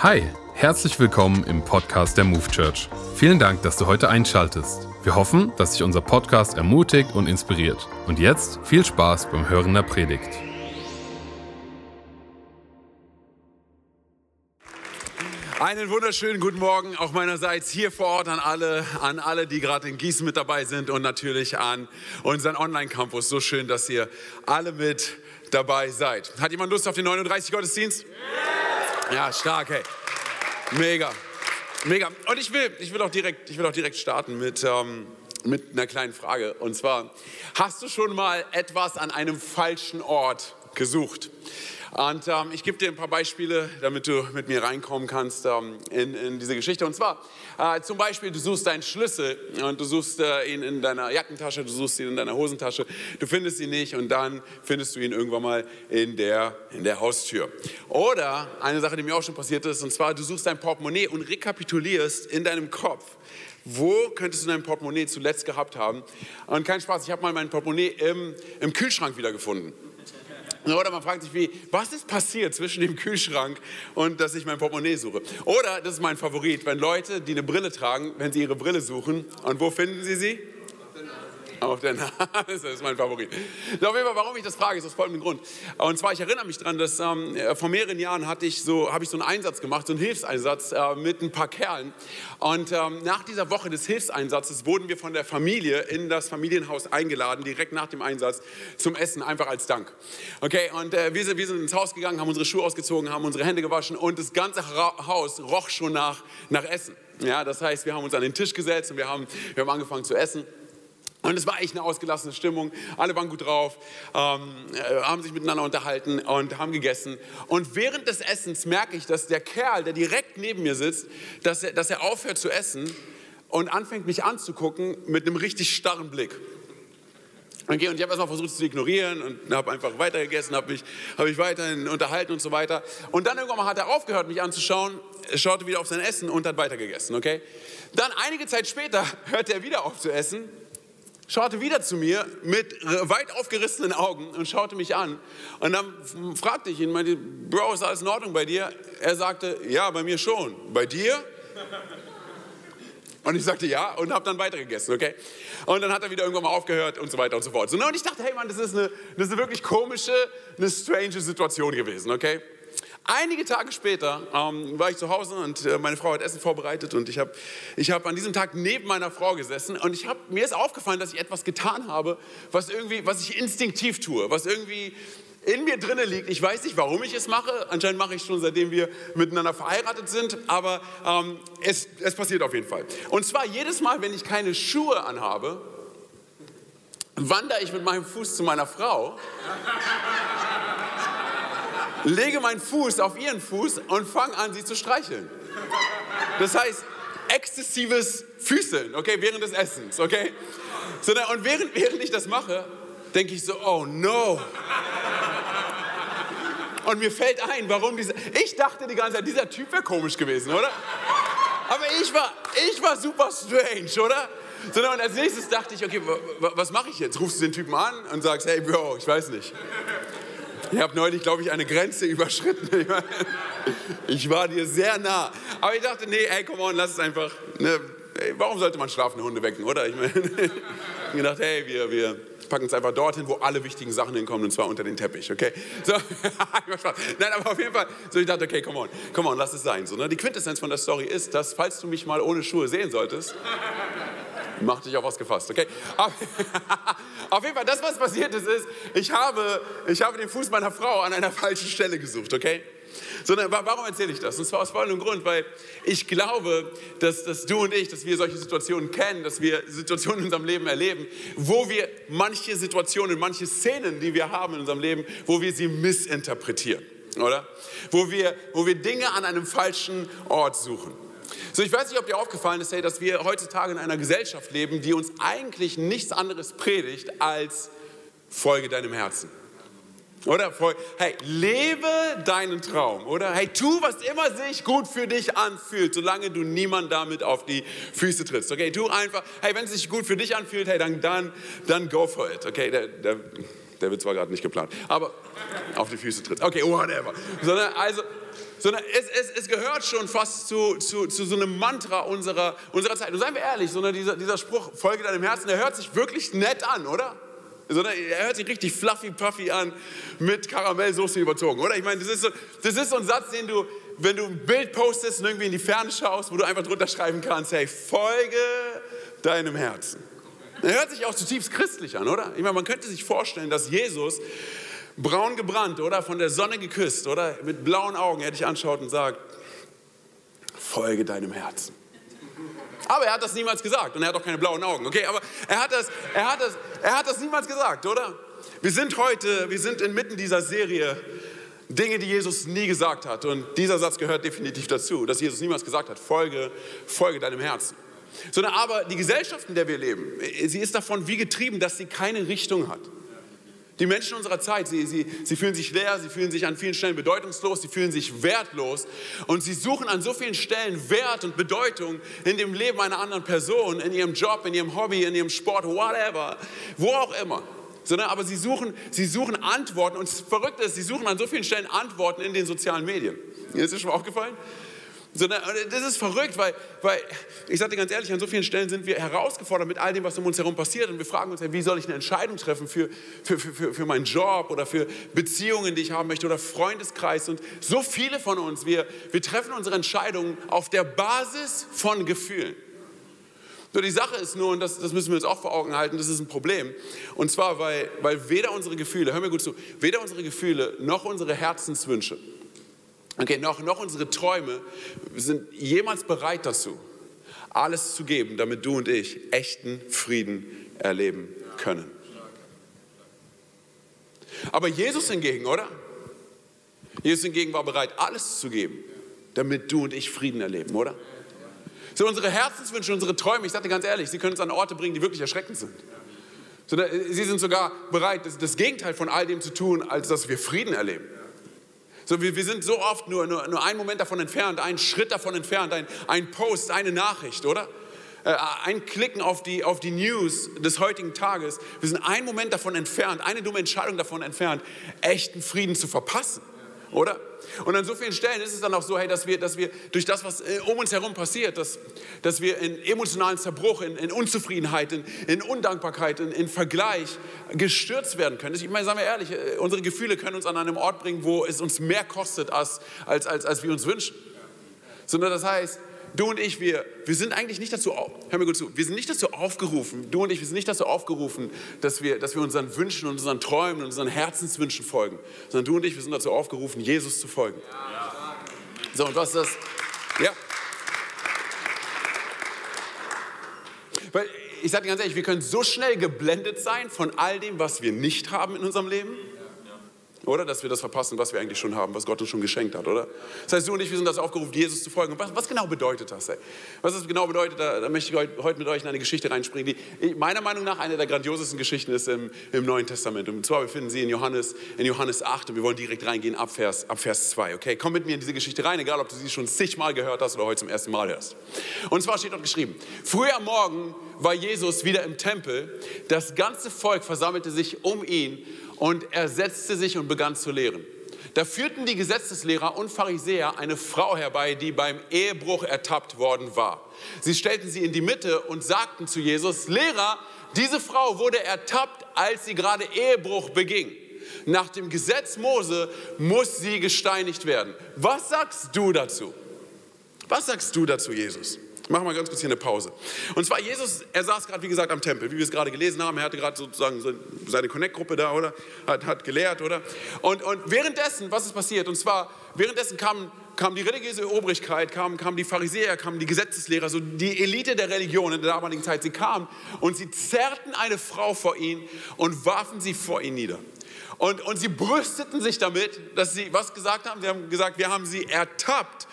Hi, herzlich willkommen im Podcast der Move Church. Vielen Dank, dass du heute einschaltest. Wir hoffen, dass sich unser Podcast ermutigt und inspiriert. Und jetzt viel Spaß beim Hören der Predigt. Einen wunderschönen guten Morgen auch meinerseits hier vor Ort an alle, an alle, die gerade in Gießen mit dabei sind und natürlich an unseren Online-Campus. So schön, dass ihr alle mit dabei seid. Hat jemand Lust auf den 39 Gottesdienst? Ja, stark, hey. Mega. Mega. Und ich will, ich will, auch, direkt, ich will auch direkt starten mit, ähm, mit einer kleinen Frage. Und zwar, hast du schon mal etwas an einem falschen Ort gesucht? Und ähm, ich gebe dir ein paar Beispiele, damit du mit mir reinkommen kannst ähm, in, in, diese Geschichte. Und zwar äh, zum Beispiel, du suchst deinen Schlüssel und du suchst äh, ihn in deiner Jackentasche, du suchst ihn in deiner Hosentasche, du findest ihn nicht und dann findest du ihn irgendwann mal in der, in der Haustür. Oder eine Sache, die mir auch schon passiert ist, und zwar, du suchst dein Portemonnaie und rekapitulierst in deinem Kopf, wo könntest du dein Portemonnaie zuletzt gehabt haben? Und kein Spaß, ich habe mal mein Portemonnaie im, im Kühlschrank wiedergefunden. Oder man fragt sich, wie, was ist passiert zwischen dem Kühlschrank und dass ich mein Portemonnaie suche? Oder, das ist mein Favorit, wenn Leute, die eine Brille tragen, wenn sie ihre Brille suchen, und wo finden sie sie? Auf der Nase, das ist mein Favorit. Auf jeden Fall, warum ich das frage, ist aus folgendem Grund. Und zwar, ich erinnere mich daran, dass ähm, vor mehreren Jahren hatte ich so, habe ich so einen Einsatz gemacht, so einen Hilfseinsatz äh, mit ein paar Kerlen. Und ähm, nach dieser Woche des Hilfseinsatzes wurden wir von der Familie in das Familienhaus eingeladen, direkt nach dem Einsatz zum Essen, einfach als Dank. Okay, und äh, wir, sind, wir sind ins Haus gegangen, haben unsere Schuhe ausgezogen, haben unsere Hände gewaschen und das ganze Haus roch schon nach, nach Essen. Ja, das heißt, wir haben uns an den Tisch gesetzt und wir haben, wir haben angefangen zu essen. Und es war echt eine ausgelassene Stimmung. Alle waren gut drauf, ähm, äh, haben sich miteinander unterhalten und haben gegessen. Und während des Essens merke ich, dass der Kerl, der direkt neben mir sitzt, dass er, dass er aufhört zu essen und anfängt mich anzugucken mit einem richtig starren Blick. Okay, und ich habe erstmal versucht, es zu ignorieren und habe einfach weitergegessen, habe mich, hab mich weiterhin unterhalten und so weiter. Und dann irgendwann mal hat er aufgehört, mich anzuschauen, schaute wieder auf sein Essen und hat weitergegessen. Okay? Dann einige Zeit später hört er wieder auf zu essen schaute wieder zu mir mit weit aufgerissenen Augen und schaute mich an. Und dann fragte ich ihn, meinte, Bro, ist alles in Ordnung bei dir? Er sagte, ja, bei mir schon. Bei dir? Und ich sagte ja und habe dann weitergegessen, okay? Und dann hat er wieder irgendwann mal aufgehört und so weiter und so fort. und ich dachte, hey Mann, das ist eine, das ist eine wirklich komische, eine strange Situation gewesen, okay? Einige Tage später ähm, war ich zu Hause und äh, meine Frau hat Essen vorbereitet und ich habe ich hab an diesem Tag neben meiner Frau gesessen und ich hab, mir ist aufgefallen, dass ich etwas getan habe, was, irgendwie, was ich instinktiv tue, was irgendwie in mir drinne liegt. Ich weiß nicht, warum ich es mache. Anscheinend mache ich es schon, seitdem wir miteinander verheiratet sind, aber ähm, es, es passiert auf jeden Fall. Und zwar jedes Mal, wenn ich keine Schuhe anhabe, wandere ich mit meinem Fuß zu meiner Frau lege meinen Fuß auf ihren Fuß und fange an, sie zu streicheln. Das heißt, exzessives Füßeln, okay, während des Essens, okay? So, und während, während ich das mache, denke ich so, oh no. Und mir fällt ein, warum diese. Ich dachte die ganze Zeit, dieser Typ wäre komisch gewesen, oder? Aber ich war, ich war super strange, oder? Sondern und als nächstes dachte ich, okay, was mache ich jetzt? Rufst du den Typen an und sagst, hey Bro, ich weiß nicht. Ich habe neulich, glaube ich, eine Grenze überschritten. Ich war dir sehr nah. Aber ich dachte, nee, ey, komm on, lass es einfach. Ne, ey, warum sollte man schlafende Hunde wecken, oder? Ich meine, gedacht, hey, wir, wir packen es einfach dorthin, wo alle wichtigen Sachen hinkommen, und zwar unter den Teppich, okay? So, Nein, aber auf jeden Fall, so ich dachte, okay, come on, come on, lass es sein. So, ne? Die Quintessenz von der Story ist, dass, falls du mich mal ohne Schuhe sehen solltest, Mach dich auf was gefasst, okay? Auf jeden Fall, das, was passiert ist, ist, ich habe, ich habe den Fuß meiner Frau an einer falschen Stelle gesucht, okay? Sondern warum erzähle ich das? Und zwar aus folgendem Grund, weil ich glaube, dass, dass du und ich, dass wir solche Situationen kennen, dass wir Situationen in unserem Leben erleben, wo wir manche Situationen, manche Szenen, die wir haben in unserem Leben, wo wir sie missinterpretieren, oder? Wo wir, wo wir Dinge an einem falschen Ort suchen. So, ich weiß nicht, ob dir aufgefallen ist, hey, dass wir heutzutage in einer Gesellschaft leben, die uns eigentlich nichts anderes predigt als folge deinem Herzen. Oder? Hey, lebe deinen Traum. Oder? Hey, tu, was immer sich gut für dich anfühlt, solange du niemand damit auf die Füße trittst. Okay, tu einfach, hey, wenn es sich gut für dich anfühlt, hey, dann, dann, dann go for it. Okay, der, der, der wird zwar gerade nicht geplant, aber auf die Füße tritt. Okay, whatever. Sondern also, sondern es, es, es gehört schon fast zu, zu, zu so einem Mantra unserer, unserer Zeit. Und seien wir ehrlich, sondern dieser, dieser Spruch, folge deinem Herzen, der hört sich wirklich nett an, oder? Sondern er hört sich richtig fluffy puffy an, mit Karamellsoße überzogen, oder? Ich meine, das ist, so, das ist so ein Satz, den du, wenn du ein Bild postest und irgendwie in die Ferne schaust, wo du einfach drunter schreiben kannst, hey, folge deinem Herzen. Er hört sich auch zutiefst christlich an, oder? Ich meine, man könnte sich vorstellen, dass Jesus braun gebrannt oder von der Sonne geküsst oder mit blauen Augen er dich anschaut und sagt, folge deinem Herzen. Aber er hat das niemals gesagt und er hat auch keine blauen Augen, okay? Aber er hat das, er hat das, er hat das niemals gesagt, oder? Wir sind heute, wir sind inmitten dieser Serie Dinge, die Jesus nie gesagt hat und dieser Satz gehört definitiv dazu, dass Jesus niemals gesagt hat, folge, folge deinem Herzen. Sondern aber die Gesellschaft, in der wir leben, sie ist davon wie getrieben, dass sie keine Richtung hat. Die Menschen unserer Zeit, sie, sie, sie fühlen sich leer, sie fühlen sich an vielen Stellen bedeutungslos, sie fühlen sich wertlos und sie suchen an so vielen Stellen Wert und Bedeutung in dem Leben einer anderen Person, in ihrem Job, in ihrem Hobby, in ihrem Sport, whatever, wo auch immer. Sondern aber sie suchen, sie suchen Antworten und das Verrückte ist, sie suchen an so vielen Stellen Antworten in den sozialen Medien. Ist das schon mal aufgefallen? Sondern das ist verrückt, weil, weil ich sage dir ganz ehrlich, an so vielen Stellen sind wir herausgefordert mit all dem, was um uns herum passiert. Und wir fragen uns, wie soll ich eine Entscheidung treffen für, für, für, für meinen Job oder für Beziehungen, die ich haben möchte oder Freundeskreis. Und so viele von uns, wir, wir treffen unsere Entscheidungen auf der Basis von Gefühlen. So, die Sache ist nur, und das, das, müssen wir uns auch vor Augen halten, das ist ein Problem. Und zwar, weil, weil weder unsere Gefühle, hör mir gut zu, weder unsere Gefühle noch unsere Herzenswünsche Okay, noch, noch unsere Träume sind jemals bereit dazu, alles zu geben, damit du und ich echten Frieden erleben können. Aber Jesus hingegen, oder? Jesus hingegen war bereit, alles zu geben, damit du und ich Frieden erleben, oder? So unsere Herzenswünsche, unsere Träume, ich dir ganz ehrlich, sie können uns an Orte bringen, die wirklich erschreckend sind. Sie sind sogar bereit, das Gegenteil von all dem zu tun, als dass wir Frieden erleben. So, wir, wir sind so oft nur, nur, nur einen Moment davon entfernt, einen Schritt davon entfernt, ein, ein Post, eine Nachricht, oder? Äh, ein Klicken auf die, auf die News des heutigen Tages. Wir sind einen Moment davon entfernt, eine dumme Entscheidung davon entfernt, echten Frieden zu verpassen, oder? Und an so vielen Stellen ist es dann auch so, hey, dass wir, dass wir durch das, was äh, um uns herum passiert, dass, dass wir in emotionalen Zerbruch, in, in Unzufriedenheit, in, in Undankbarkeit, in, in, Vergleich gestürzt werden können. Ich meine, sagen wir ehrlich, äh, unsere Gefühle können uns an einem Ort bringen, wo es uns mehr kostet, als, als, als, als wir uns wünschen. Sondern das heißt, du und ich, wir, wir sind eigentlich nicht dazu, hör mir gut zu, wir sind nicht dazu aufgerufen, du und ich, wir sind nicht dazu aufgerufen, dass wir, dass wir unseren Wünschen und unseren Träumen und unseren Herzenswünschen folgen, sondern du und ich, wir sind dazu aufgerufen, Jesus zu folgen. So, und was ist das? Ja. Weil ich sage dir ganz ehrlich, wir können so schnell geblendet sein von all dem, was wir nicht haben in unserem Leben oder? Dass wir das verpassen, was wir eigentlich schon haben, was Gott uns schon geschenkt hat, oder? Das heißt, du und ich, wir sind das aufgerufen, Jesus zu folgen. Was, was genau bedeutet das? Ey? Was das genau bedeutet, da, da, möchte ich heute mit euch in eine Geschichte reinspringen, die meiner Meinung nach eine der grandiosesten Geschichten ist im, im Neuen Testament. Und zwar befinden sie in Johannes, in Johannes 8 und wir wollen direkt reingehen ab Vers, ab Vers 2, okay? Komm mit mir in diese Geschichte rein, egal ob du sie schon zigmal gehört hast oder heute zum ersten Mal hörst. Und zwar steht dort geschrieben, früh am Morgen war Jesus wieder im Tempel, das ganze Volk versammelte sich um ihn und er setzte sich und begann zu lehren. Da führten die Gesetzeslehrer und Pharisäer eine Frau herbei, die beim Ehebruch ertappt worden war. Sie stellten sie in die Mitte und sagten zu Jesus, Lehrer, diese Frau wurde ertappt, als sie gerade Ehebruch beging. Nach dem Gesetz Mose muss sie gesteinigt werden. Was sagst du dazu? Was sagst du dazu, Jesus? Machen wir ganz kurz hier eine Pause. Und zwar Jesus, er saß gerade, wie gesagt, am Tempel, wie wir es gerade gelesen haben. Er hatte gerade sozusagen seine Connect-Gruppe da, oder? Hat, hat gelehrt, oder? Und, und währenddessen, was ist passiert? Und zwar, währenddessen kam, kam die religiöse Obrigkeit, kamen kam die Pharisäer, kamen die Gesetzeslehrer, so die Elite der Religion in der damaligen Zeit. Sie kamen und sie zerrten eine Frau vor ihn und warfen sie vor ihn nieder. Und, und sie brüsteten sich damit, dass sie was gesagt haben. Sie haben gesagt, wir haben sie ertappt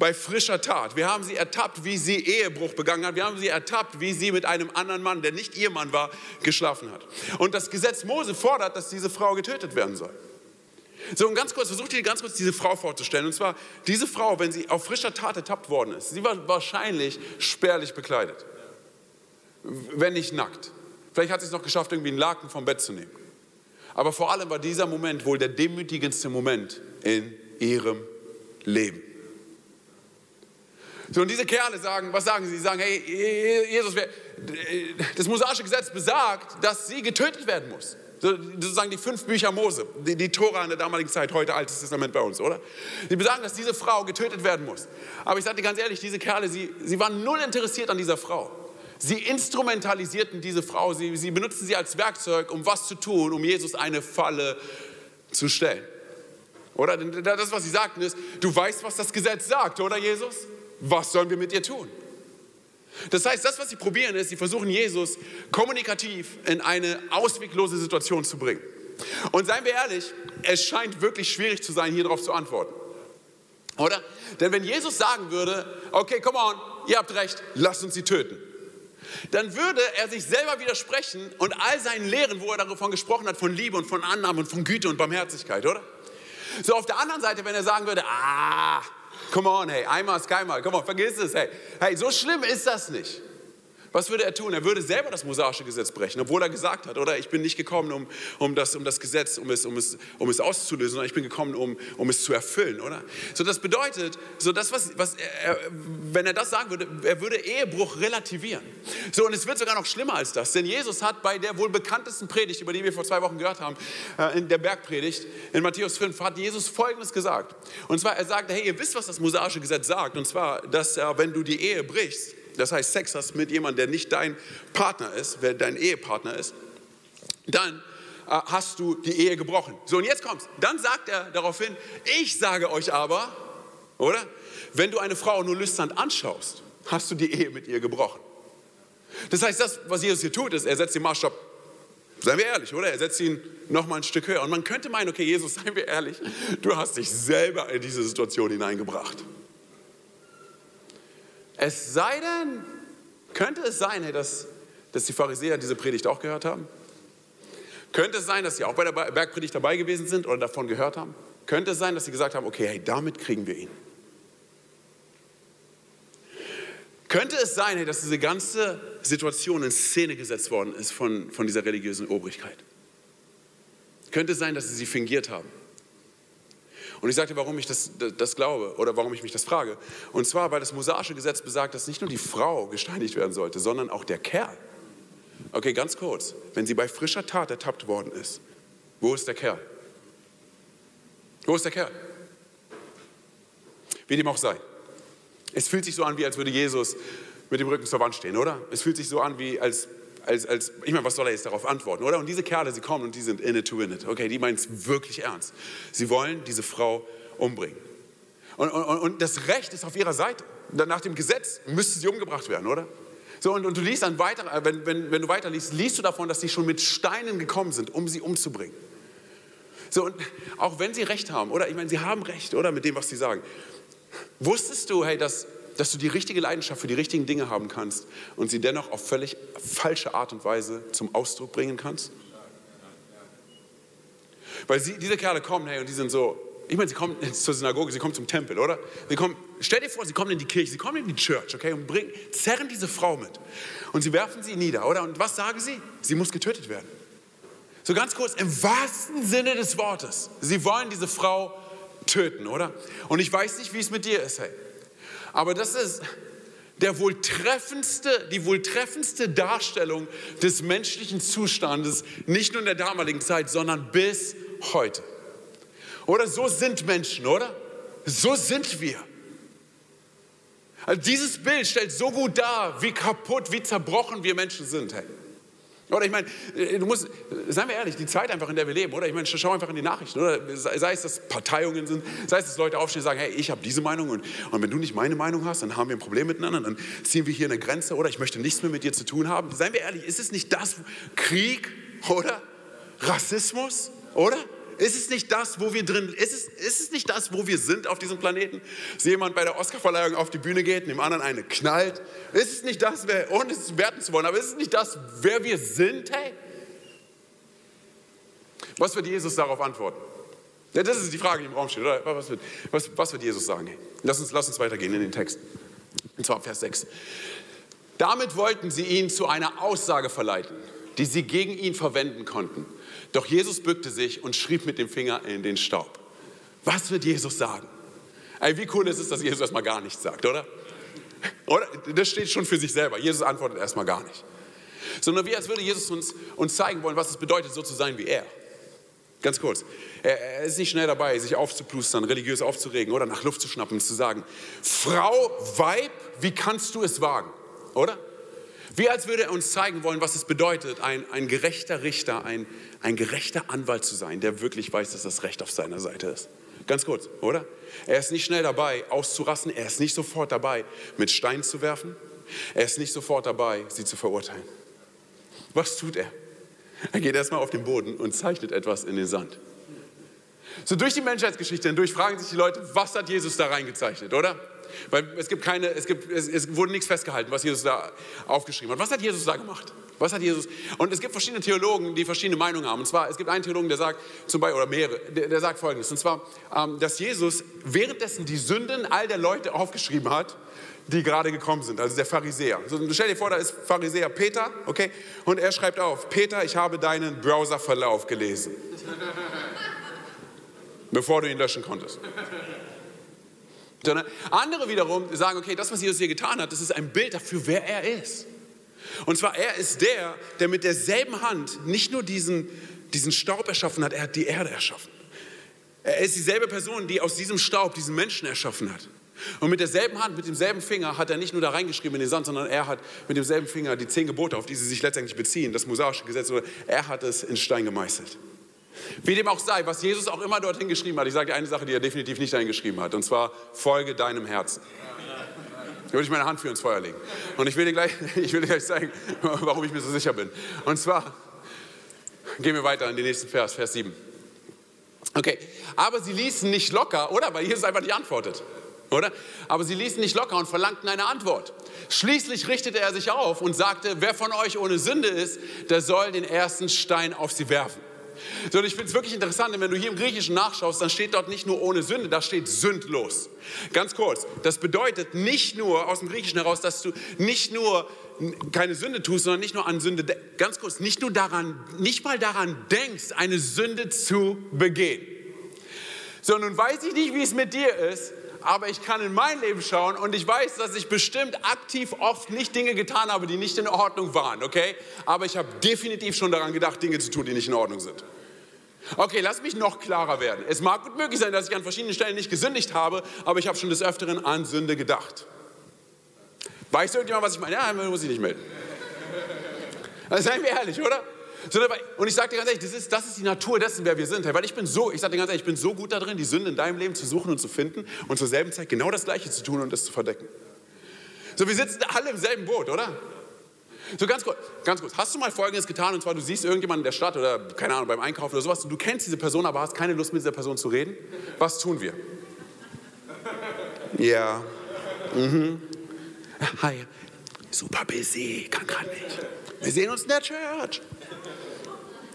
bei frischer Tat. Wir haben sie ertappt, wie sie Ehebruch begangen hat. Wir haben sie ertappt, wie sie mit einem anderen Mann, der nicht ihr Mann war, geschlafen hat. Und das Gesetz Mose fordert, dass diese Frau getötet werden soll. So, und ganz kurz, versucht ihr ganz kurz diese Frau vorzustellen. Und zwar, diese Frau, wenn sie auf frischer Tat ertappt worden ist, sie war wahrscheinlich spärlich bekleidet. Wenn nicht nackt. Vielleicht hat sie es noch geschafft, irgendwie einen Laken vom Bett zu nehmen. Aber vor allem war dieser Moment wohl der demütigendste Moment in ihrem leben. So, und diese Kerle sagen, was sagen sie? Sie sagen, hey, Jesus, das mosaische Gesetz besagt, dass sie getötet werden muss. Sozusagen die fünf Bücher Mose, die, die Tora in der damaligen Zeit, heute Altes Testament bei uns, oder? Sie besagen, dass diese Frau getötet werden muss. Aber ich sage dir ganz ehrlich, diese Kerle, sie, sie waren null interessiert an dieser Frau. Sie instrumentalisierten diese Frau, sie, sie benutzten sie als Werkzeug, um was zu tun, um Jesus eine Falle zu stellen. Oder das, was sie sagten, ist, du weißt, was das Gesetz sagt, oder Jesus? Was sollen wir mit dir tun? Das heißt, das, was sie probieren, ist, sie versuchen Jesus kommunikativ in eine ausweglose Situation zu bringen. Und seien wir ehrlich, es scheint wirklich schwierig zu sein, hier darauf zu antworten. Oder? Denn wenn Jesus sagen würde, okay, come on, ihr habt recht, lasst uns sie töten dann würde er sich selber widersprechen und all seinen Lehren, wo er davon gesprochen hat, von Liebe und von Annahme und von Güte und Barmherzigkeit, oder? So auf der anderen Seite, wenn er sagen würde, ah, come on, hey, einmal ist keinmal, come on, vergiss es, hey, hey, so schlimm ist das nicht. Was würde er tun? Er würde selber das mosaische Gesetz brechen, obwohl er gesagt hat, oder ich bin nicht gekommen, um, um, das, um das Gesetz, um es, um, es, um es auszulösen, sondern ich bin gekommen, um, um es zu erfüllen, oder? So, das bedeutet, so das, was, was er, wenn er das sagen würde, er würde Ehebruch relativieren. So, und es wird sogar noch schlimmer als das, denn Jesus hat bei der wohl bekanntesten Predigt, über die wir vor zwei Wochen gehört haben, äh, in der Bergpredigt, in Matthäus 5, hat Jesus Folgendes gesagt. Und zwar, er sagte, hey, ihr wisst, was das mosaische Gesetz sagt, und zwar, dass äh, wenn du die Ehe brichst, das heißt Sex hast mit jemandem, der nicht dein Partner ist, wer dein Ehepartner ist, dann äh, hast du die Ehe gebrochen. So, und jetzt kommt's. Dann sagt er daraufhin, ich sage euch aber, oder? Wenn du eine Frau nur lüstern anschaust, hast du die Ehe mit ihr gebrochen. Das heißt, das, was Jesus hier tut, ist, er setzt den Maßstab, seien wir ehrlich, oder? Er setzt ihn nochmal ein Stück höher. Und man könnte meinen, okay, Jesus, seien wir ehrlich, du hast dich selber in diese Situation hineingebracht. Es sei denn, könnte es sein, dass, dass die Pharisäer diese Predigt auch gehört haben? Könnte es sein, dass sie auch bei der Bergpredigt dabei gewesen sind oder davon gehört haben? Könnte es sein, dass sie gesagt haben, okay, hey, damit kriegen wir ihn? Könnte es sein, dass diese ganze Situation in Szene gesetzt worden ist von, von dieser religiösen Obrigkeit? Könnte es sein, dass sie sie fingiert haben? Und ich sagte, warum ich das, das glaube oder warum ich mich das frage. Und zwar, weil das mosaische Gesetz besagt, dass nicht nur die Frau gesteinigt werden sollte, sondern auch der Kerl. Okay, ganz kurz. Wenn sie bei frischer Tat ertappt worden ist, wo ist der Kerl? Wo ist der Kerl? Wie dem auch sei. Es fühlt sich so an, wie als würde Jesus mit dem Rücken zur Wand stehen, oder? Es fühlt sich so an, wie als als, als, ich meine, was soll er jetzt darauf antworten, oder? Und diese Kerle, sie kommen und die sind in it to win it. Okay, die meinen es wirklich ernst. Sie wollen diese Frau umbringen. Und, und, und das Recht ist auf ihrer Seite. Nach dem Gesetz müsste sie umgebracht werden, oder? So, und, und du liest dann weiter, äh, wenn, wenn, wenn du weiter liest, liest du davon, dass sie schon mit Steinen gekommen sind, um sie umzubringen. So, und auch wenn sie Recht haben, oder? Ich meine, sie haben Recht, oder? Mit dem, was sie sagen. Wusstest du, hey, dass dass du die richtige Leidenschaft für die richtigen Dinge haben kannst und sie dennoch auf völlig falsche Art und Weise zum Ausdruck bringen kannst? Weil sie, diese Kerle kommen, hey, und die sind so, ich meine, sie kommen zur Synagoge, sie kommen zum Tempel, oder? Sie kommen, stell dir vor, sie kommen in die Kirche, sie kommen in die Church, okay, und bringen, zerren diese Frau mit. Und sie werfen sie nieder, oder? Und was sagen sie? Sie muss getötet werden. So ganz kurz, im wahrsten Sinne des Wortes. Sie wollen diese Frau töten, oder? Und ich weiß nicht, wie es mit dir ist, hey. Aber das ist der wohl treffendste, die wohl treffendste Darstellung des menschlichen Zustandes, nicht nur in der damaligen Zeit, sondern bis heute. Oder so sind Menschen, oder? So sind wir. Also dieses Bild stellt so gut dar, wie kaputt, wie zerbrochen wir Menschen sind. Hey. Oder ich meine, äh, du musst, seien wir ehrlich, die Zeit einfach, in der wir leben, oder? Ich meine, schau einfach in die Nachrichten, oder? Sei es, dass Parteiungen sind, sei es, dass Leute aufstehen und sagen, hey, ich habe diese Meinung und, und wenn du nicht meine Meinung hast, dann haben wir ein Problem miteinander, dann ziehen wir hier eine Grenze, oder? Ich möchte nichts mehr mit dir zu tun haben. Seien wir ehrlich, ist es nicht das Krieg, oder? Rassismus, oder? Ist es nicht das, wo wir drin, ist es, ist es nicht das, wo wir sind auf diesem Planeten? Dass jemand bei der Oscarverleihung auf die Bühne geht, dem anderen eine knallt? Ist es nicht das, wer, ohne es werten zu wollen, aber ist es nicht das, wer wir sind? Hey? Was wird Jesus darauf antworten? Ja, das ist die Frage, die im Raum steht, oder? Was wird, was, was wird Jesus sagen? Hey? Lass, uns, lass uns weitergehen in den Text. Und zwar Vers 6. Damit wollten sie ihn zu einer Aussage verleiten, die sie gegen ihn verwenden konnten. Doch Jesus bückte sich und schrieb mit dem Finger in den Staub. Was wird Jesus sagen? Ey, wie cool ist es, dass Jesus erstmal gar nichts sagt, oder? Oder? Das steht schon für sich selber. Jesus antwortet erstmal gar nicht. Sondern wie als würde Jesus uns, uns zeigen wollen, was es bedeutet, so zu sein wie er. Ganz kurz. Er, er ist nicht schnell dabei, sich aufzuplustern, religiös aufzuregen oder nach Luft zu schnappen und zu sagen, Frau, Weib, wie kannst du es wagen? Oder? Wie als würde er uns zeigen wollen, was es bedeutet, ein, ein gerechter Richter, ein, ein gerechter Anwalt zu sein, der wirklich weiß, dass das Recht auf seiner Seite ist. Ganz kurz, oder? Er ist nicht schnell dabei, auszurasten. Er ist nicht sofort dabei, mit Steinen zu werfen. Er ist nicht sofort dabei, sie zu verurteilen. Was tut er? Er geht erstmal auf den Boden und zeichnet etwas in den Sand. So durch die Menschheitsgeschichte hindurch fragen sich die Leute, was hat Jesus da reingezeichnet, oder? Weil es gibt keine, es, gibt, es, es wurde nichts festgehalten, was Jesus da aufgeschrieben hat. Was hat Jesus da gemacht? Was hat Jesus? Und es gibt verschiedene Theologen, die verschiedene Meinungen haben. Und zwar, es gibt einen Theologen, der sagt, zum Beispiel, oder mehrere, der, der sagt Folgendes. Und zwar, ähm, dass Jesus währenddessen die Sünden all der Leute aufgeschrieben hat, die gerade gekommen sind, also der Pharisäer. So, stell dir vor, da ist Pharisäer Peter, okay, und er schreibt auf, Peter, ich habe deinen Browserverlauf gelesen, bevor du ihn löschen konntest. Sondern andere wiederum sagen, okay, das, was Jesus hier getan hat, das ist ein Bild dafür, wer er ist. Und zwar, er ist der, der mit derselben Hand nicht nur diesen, diesen Staub erschaffen hat, er hat die Erde erschaffen. Er ist dieselbe Person, die aus diesem Staub diesen Menschen erschaffen hat. Und mit derselben Hand, mit demselben Finger hat er nicht nur da reingeschrieben in den Sand, sondern er hat mit demselben Finger die zehn Gebote, auf die sie sich letztendlich beziehen, das mosaische Gesetz, er hat es in Stein gemeißelt. Wie dem auch sei, was Jesus auch immer dorthin geschrieben hat, ich sage dir eine Sache, die er definitiv nicht dahin geschrieben hat, und zwar folge deinem Herzen. Da würde ich meine Hand für ins Feuer legen. Und ich will dir gleich, ich will dir gleich zeigen, warum ich mir so sicher bin. Und zwar, gehen wir weiter in den nächsten Vers, Vers 7. Okay, aber sie ließen nicht locker, oder? Weil Jesus einfach nicht antwortet oder? Aber sie ließen nicht locker und verlangten eine Antwort. Schließlich richtete er sich auf und sagte, wer von euch ohne Sünde ist, der soll den ersten Stein auf sie werfen. So, und ich finde es wirklich interessant, denn wenn du hier im Griechischen nachschaust, dann steht dort nicht nur ohne Sünde, da steht sündlos. Ganz kurz, das bedeutet nicht nur aus dem Griechischen heraus, dass du nicht nur keine Sünde tust, sondern nicht nur an Sünde, ganz kurz, nicht nur daran, nicht mal daran denkst, eine Sünde zu begehen. So, nun weiß ich nicht, wie es mit dir ist, aber ich kann in mein Leben schauen und ich weiß, dass ich bestimmt aktiv oft nicht Dinge getan habe, die nicht in Ordnung waren, okay? Aber ich habe definitiv schon daran gedacht, Dinge zu tun, die nicht in Ordnung sind. Okay, lass mich noch klarer werden. Es mag gut möglich sein, dass ich an verschiedenen Stellen nicht gesündigt habe, aber ich habe schon des Öfteren an Sünde gedacht. Weiß irgendjemand, was ich meine? Ja, muss ich nicht melden. Seien wir ehrlich, oder? Und ich sage dir ganz ehrlich, das ist, das ist die Natur dessen, wer wir sind. Weil ich bin so, ich sage dir ganz ehrlich, ich bin so gut darin, die Sünde in deinem Leben zu suchen und zu finden und zur selben Zeit genau das Gleiche zu tun und es zu verdecken. So, wir sitzen alle im selben Boot, oder? So ganz kurz, ganz kurz. Hast du mal Folgendes getan und zwar du siehst irgendjemanden in der Stadt oder keine Ahnung beim Einkaufen oder sowas und du kennst diese Person, aber hast keine Lust mit dieser Person zu reden? Was tun wir? Ja. Mhm. Hi. Super busy, kann gerade nicht. Wir sehen uns in der Church.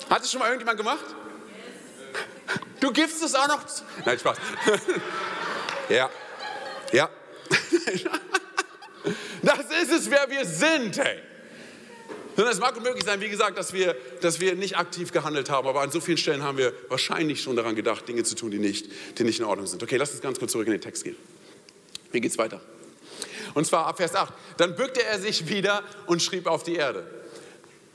Hat es schon mal irgendjemand gemacht? Du gibst es auch noch. Nein, Spaß. ja. Ja. das ist es, wer wir sind, hey. Sondern es mag unmöglich sein, wie gesagt, dass wir, dass wir nicht aktiv gehandelt haben, aber an so vielen Stellen haben wir wahrscheinlich schon daran gedacht, Dinge zu tun, die nicht, die nicht in Ordnung sind. Okay, lass uns ganz kurz zurück in den Text gehen. Wie geht's weiter? Und zwar ab Vers 8. Dann bückte er sich wieder und schrieb auf die Erde.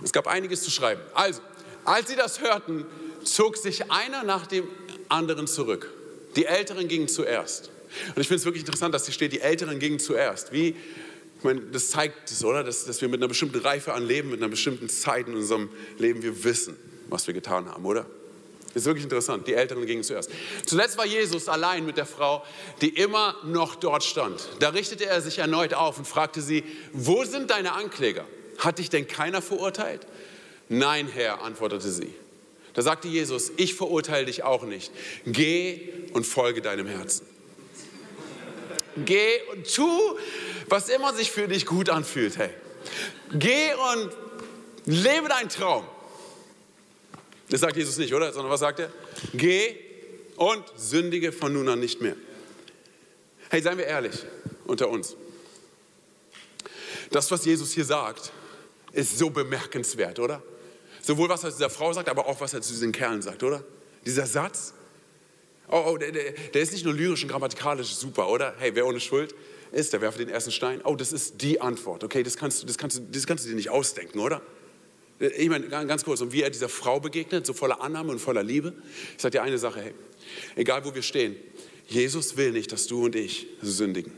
Es gab einiges zu schreiben. Also, als sie das hörten, zog sich einer nach dem anderen zurück. Die Älteren gingen zuerst. Und ich finde es wirklich interessant, dass hier steht, die Älteren gingen zuerst. Wie, ich meine, das zeigt es, oder? Dass, dass wir mit einer bestimmten Reife an Leben, mit einer bestimmten Zeit in unserem Leben, wir wissen, was wir getan haben, oder? Das ist wirklich interessant. Die Älteren gingen zuerst. Zuletzt war Jesus allein mit der Frau, die immer noch dort stand. Da richtete er sich erneut auf und fragte sie, wo sind deine Ankläger? Hat dich denn keiner verurteilt? Nein, Herr, antwortete sie. Da sagte Jesus, ich verurteile dich auch nicht. Geh und folge deinem Herzen. Geh und tu, was immer sich für dich gut anfühlt. Hey, geh und lebe deinen Traum. Das sagt Jesus nicht, oder? Sondern was sagt er? Geh und sündige von nun an nicht mehr. Hey, seien wir ehrlich unter uns. Das, was Jesus hier sagt, ist so bemerkenswert, oder? Sowohl was er zu dieser Frau sagt, aber auch was er zu diesen Kerlen sagt, oder? Dieser Satz. Oh, oh der, der, der ist nicht nur lyrisch und grammatikalisch super, oder? Hey, wer ohne Schuld ist, der werfe den ersten Stein. Oh, das ist die Antwort. Okay, das kannst, das kannst, das kannst du dir nicht ausdenken, oder? Ich meine, ganz kurz, und wie er dieser Frau begegnet, so voller Annahme und voller Liebe. Ich sage dir eine Sache, hey, egal wo wir stehen, Jesus will nicht, dass du und ich sündigen.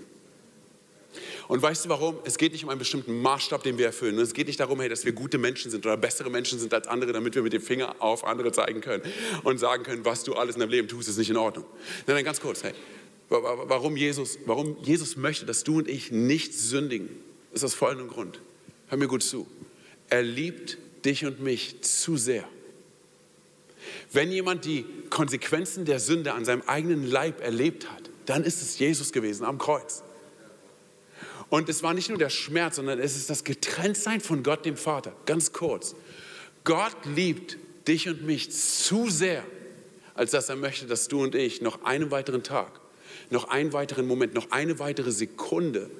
Und weißt du warum? Es geht nicht um einen bestimmten Maßstab, den wir erfüllen. es geht nicht darum, hey, dass wir gute Menschen sind oder bessere Menschen sind als andere, damit wir mit dem Finger auf andere zeigen können und sagen können, was du alles in deinem Leben tust, ist nicht in Ordnung. Nein, nein, ganz kurz, hey, warum Jesus, warum Jesus möchte, dass du und ich nicht sündigen, ist aus folgendem Grund. Hör mir gut zu. Er liebt dich und mich zu sehr. Wenn jemand die Konsequenzen der Sünde an seinem eigenen Leib erlebt hat, dann ist es Jesus gewesen am Kreuz. Und es war nicht nur der Schmerz, sondern es ist das Getrenntsein von Gott, dem Vater. Ganz kurz. Gott liebt dich und mich zu sehr, als dass er möchte, dass du und ich noch einen weiteren Tag, noch einen weiteren Moment, noch eine weitere Sekunde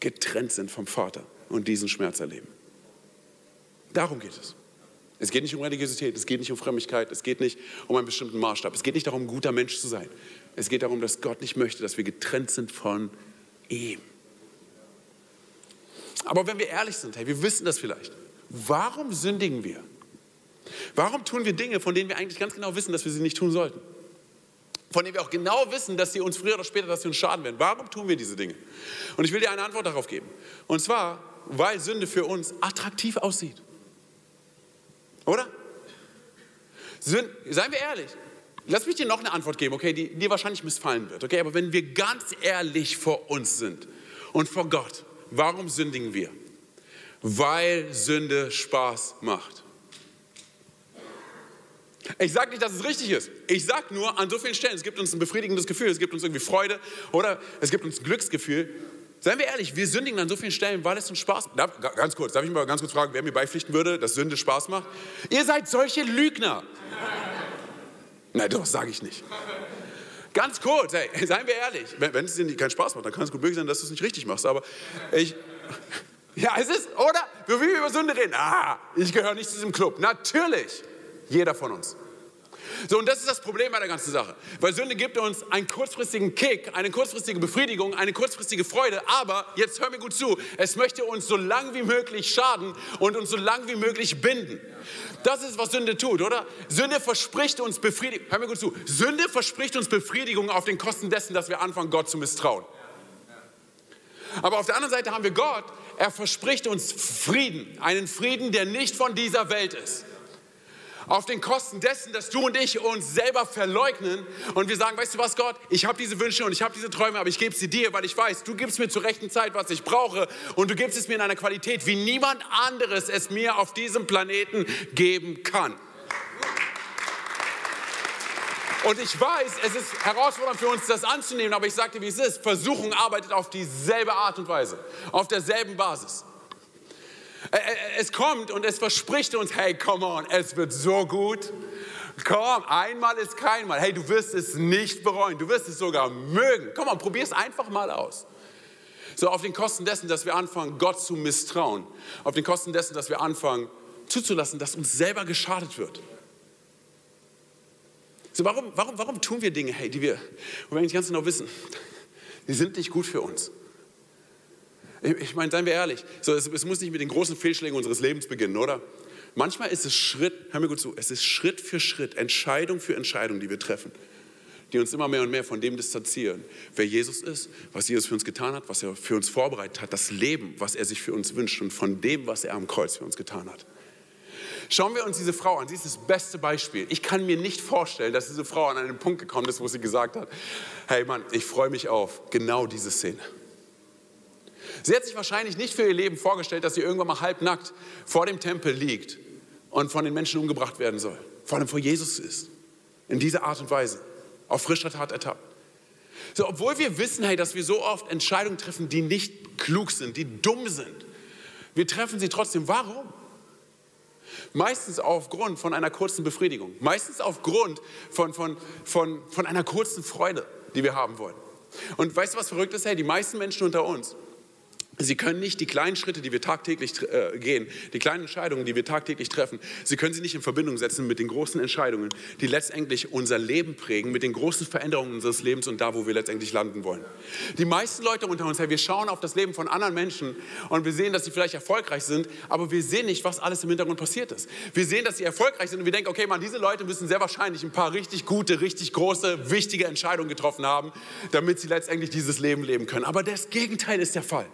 getrennt sind vom Vater und diesen Schmerz erleben. Darum geht es. Es geht nicht um Religiosität, es geht nicht um Frömmigkeit, es geht nicht um einen bestimmten Maßstab, es geht nicht darum, ein guter Mensch zu sein. Es geht darum, dass Gott nicht möchte, dass wir getrennt sind von ihm. Aber wenn wir ehrlich sind, hey, wir wissen das vielleicht. Warum sündigen wir? Warum tun wir Dinge, von denen wir eigentlich ganz genau wissen, dass wir sie nicht tun sollten? Von denen wir auch genau wissen, dass sie uns früher oder später, dass sie uns schaden werden. Warum tun wir diese Dinge? Und ich will dir eine Antwort darauf geben. Und zwar, weil Sünde für uns attraktiv aussieht. Oder? Sünde, seien wir ehrlich. Lass mich dir noch eine Antwort geben, okay, die dir wahrscheinlich missfallen wird. Okay, aber wenn wir ganz ehrlich vor uns sind und vor Gott, Warum sündigen wir? Weil Sünde Spaß macht. Ich sage nicht, dass es richtig ist. Ich sage nur, an so vielen Stellen, es gibt uns ein befriedigendes Gefühl, es gibt uns irgendwie Freude oder es gibt uns Glücksgefühl. Seien wir ehrlich, wir sündigen an so vielen Stellen, weil es uns Spaß macht. ganz kurz, darf ich mal ganz kurz fragen, wer mir beipflichten würde, dass Sünde Spaß macht? Ihr seid solche Lügner. Nein, das sage ich nicht. Ganz kurz, hey, seien wir ehrlich, wenn, wenn es dir keinen Spaß macht, dann kann es gut möglich sein, dass du es nicht richtig machst. Aber ich, ja, es ist, oder? Wie wir über Sünde reden. Ah, ich gehöre nicht zu diesem Club. Natürlich, jeder von uns. So, und das ist das Problem bei der ganzen Sache. Weil Sünde gibt uns einen kurzfristigen Kick, eine kurzfristige Befriedigung, eine kurzfristige Freude. Aber, jetzt hör mir gut zu, es möchte uns so lang wie möglich schaden und uns so lang wie möglich binden. Das ist, was Sünde tut, oder? Sünde verspricht uns Befriedigung. Hör mir gut zu. Sünde verspricht uns Befriedigung auf den Kosten dessen, dass wir anfangen, Gott zu misstrauen. Aber auf der anderen Seite haben wir Gott. Er verspricht uns Frieden. Einen Frieden, der nicht von dieser Welt ist auf den Kosten dessen, dass du und ich uns selber verleugnen und wir sagen, weißt du was, Gott, ich habe diese Wünsche und ich habe diese Träume, aber ich gebe sie dir, weil ich weiß, du gibst mir zur rechten Zeit, was ich brauche und du gibst es mir in einer Qualität, wie niemand anderes es mir auf diesem Planeten geben kann. Und ich weiß, es ist herausfordernd für uns, das anzunehmen, aber ich dir, wie es ist. Versuchung arbeitet auf dieselbe Art und Weise, auf derselben Basis. Es kommt und es verspricht uns, hey, come on, es wird so gut. Komm, einmal ist kein Mal. Hey, du wirst es nicht bereuen, du wirst es sogar mögen. Komm on, probier es einfach mal aus. So auf den Kosten dessen, dass wir anfangen, Gott zu misstrauen. Auf den Kosten dessen, dass wir anfangen, zuzulassen, dass uns selber geschadet wird. So, warum, warum, warum tun wir Dinge, hey, die wir, wo wir eigentlich ganz genau wissen, die sind nicht gut für uns? Ich meine, seien wir ehrlich, so, es, es muss nicht mit den großen Fehlschlägen unseres Lebens beginnen, oder? Manchmal ist es Schritt, hör mir gut zu, es ist Schritt für Schritt, Entscheidung für Entscheidung, die wir treffen, die uns immer mehr und mehr von dem distanzieren, wer Jesus ist, was Jesus für uns getan hat, was er für uns vorbereitet hat, das Leben, was er sich für uns wünscht und von dem, was er am Kreuz für uns getan hat. Schauen wir uns diese Frau an. Sie ist das beste Beispiel. Ich kann mir nicht vorstellen, dass diese Frau an einen Punkt gekommen ist, wo sie gesagt hat, hey Mann, ich freue mich auf genau diese Szene. Sie hat sich wahrscheinlich nicht für ihr Leben vorgestellt, dass sie irgendwann mal halbnackt vor dem Tempel liegt und von den Menschen umgebracht werden soll. Vor allem vor Jesus ist. In dieser Art und Weise. Auf frischer Tat ertappt. So, obwohl wir wissen, hey, dass wir so oft Entscheidungen treffen, die nicht klug sind, die dumm sind. Wir treffen sie trotzdem. Warum? Meistens aufgrund von einer kurzen Befriedigung. Meistens aufgrund von, von, von, von einer kurzen Freude, die wir haben wollen. Und weißt du, was verrückt ist? Hey, die meisten Menschen unter uns, Sie können nicht die kleinen Schritte, die wir tagtäglich äh, gehen, die kleinen Entscheidungen, die wir tagtäglich treffen, Sie können sie nicht in Verbindung setzen mit den großen Entscheidungen, die letztendlich unser Leben prägen, mit den großen Veränderungen unseres Lebens und da, wo wir letztendlich landen wollen. Die meisten Leute unter uns, wir schauen auf das Leben von anderen Menschen und wir sehen, dass sie vielleicht erfolgreich sind, aber wir sehen nicht, was alles im Hintergrund passiert ist. Wir sehen, dass sie erfolgreich sind und wir denken, okay, man, diese Leute müssen sehr wahrscheinlich ein paar richtig gute, richtig große, wichtige Entscheidungen getroffen haben, damit sie letztendlich dieses Leben leben können. Aber das Gegenteil ist der Fall.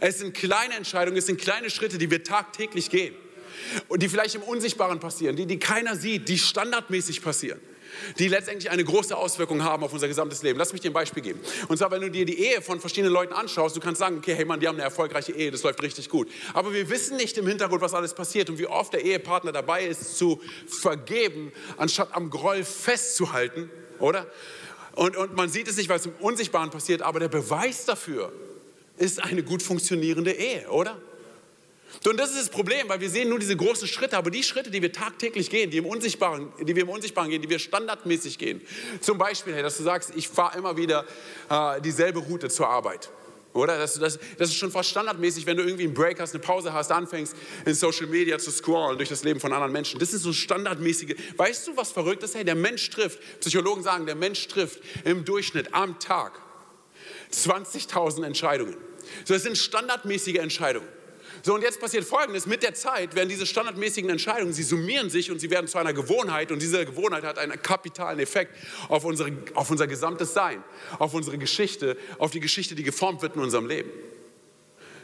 Es sind kleine Entscheidungen, es sind kleine Schritte, die wir tagtäglich gehen und die vielleicht im Unsichtbaren passieren, die, die keiner sieht, die standardmäßig passieren, die letztendlich eine große Auswirkung haben auf unser gesamtes Leben. Lass mich dir ein Beispiel geben. Und zwar, wenn du dir die Ehe von verschiedenen Leuten anschaust, du kannst sagen, okay, hey Mann, die haben eine erfolgreiche Ehe, das läuft richtig gut. Aber wir wissen nicht im Hintergrund, was alles passiert und wie oft der Ehepartner dabei ist, zu vergeben, anstatt am Groll festzuhalten, oder? Und, und man sieht es nicht, weil es im Unsichtbaren passiert, aber der Beweis dafür ist eine gut funktionierende Ehe, oder? Und das ist das Problem, weil wir sehen nur diese großen Schritte, aber die Schritte, die wir tagtäglich gehen, die, im Unsichtbaren, die wir im Unsichtbaren gehen, die wir standardmäßig gehen. Zum Beispiel, hey, dass du sagst, ich fahre immer wieder äh, dieselbe Route zur Arbeit. Oder? Das, das, das, ist schon fast standardmäßig, wenn du irgendwie einen Break hast, eine Pause hast, anfängst in Social Media zu scrollen durch das Leben von anderen Menschen. Das ist so standardmäßige. Weißt du, was verrückt ist? Hey, der Mensch trifft, Psychologen sagen, der Mensch trifft im Durchschnitt am Tag 20.000 Entscheidungen. So, das sind standardmäßige Entscheidungen. So, und jetzt passiert Folgendes. Mit der Zeit werden diese standardmäßigen Entscheidungen, sie summieren sich und sie werden zu einer Gewohnheit. Und diese Gewohnheit hat einen kapitalen Effekt auf, unsere, auf unser gesamtes Sein, auf unsere Geschichte, auf die Geschichte, die geformt wird in unserem Leben.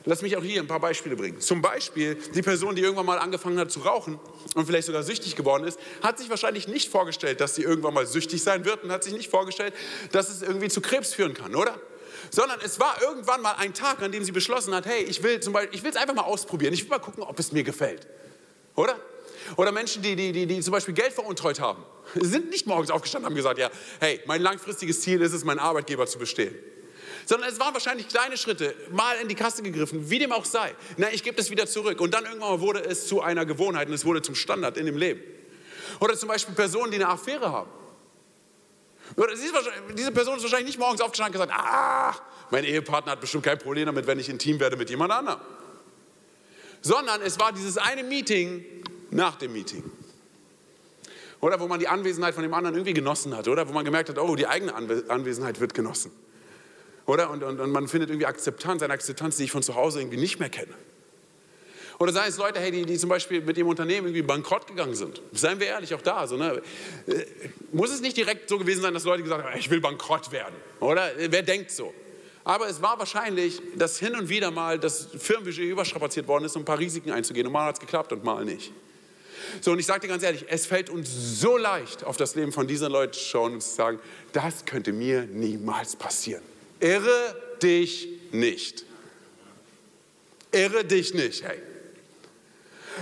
Lass mich auch hier ein paar Beispiele bringen. Zum Beispiel die Person, die irgendwann mal angefangen hat zu rauchen und vielleicht sogar süchtig geworden ist, hat sich wahrscheinlich nicht vorgestellt, dass sie irgendwann mal süchtig sein wird und hat sich nicht vorgestellt, dass es irgendwie zu Krebs führen kann, oder? Sondern es war irgendwann mal ein Tag, an dem sie beschlossen hat, hey, ich will zum Beispiel, ich will es einfach mal ausprobieren, ich will mal gucken, ob es mir gefällt, oder? Oder Menschen, die, die, die, die zum Beispiel Geld veruntreut haben, sind nicht morgens aufgestanden und haben gesagt, ja, hey, mein langfristiges Ziel ist es, meinen Arbeitgeber zu bestehen. Sondern es waren wahrscheinlich kleine Schritte, mal in die Kasse gegriffen, wie dem auch sei. Na, ich gebe das wieder zurück. Und dann irgendwann wurde es zu einer Gewohnheit und es wurde zum Standard in dem Leben. Oder zum Beispiel Personen, die eine Affäre haben. Diese Person ist wahrscheinlich nicht morgens aufgestanden und gesagt, ah, mein Ehepartner hat bestimmt kein Problem damit, wenn ich intim werde mit jemand anderem. Sondern es war dieses eine Meeting nach dem Meeting. Oder wo man die Anwesenheit von dem anderen irgendwie genossen hat. Oder wo man gemerkt hat, oh, die eigene Anwesenheit wird genossen. Oder? Und, und, und man findet irgendwie Akzeptanz, eine Akzeptanz, die ich von zu Hause irgendwie nicht mehr kenne. Oder seien es Leute, hey, die, die zum Beispiel mit dem Unternehmen irgendwie bankrott gegangen sind. Seien wir ehrlich, auch da. So, ne? Äh, muss es nicht direkt so gewesen sein, dass Leute gesagt haben, ich will bankrott werden? Oder wer denkt so? Aber es war wahrscheinlich, dass hin und wieder mal das Firmenbudget überstrapaziert worden ist, um ein paar Risiken einzugehen. Und mal hat es geklappt und mal nicht. So, und ich sage dir ganz ehrlich, es fällt uns so leicht, auf das Leben von diesen Leuten zu schauen und zu sagen, das könnte mir niemals passieren. Irre dich nicht. Irre dich nicht, hey.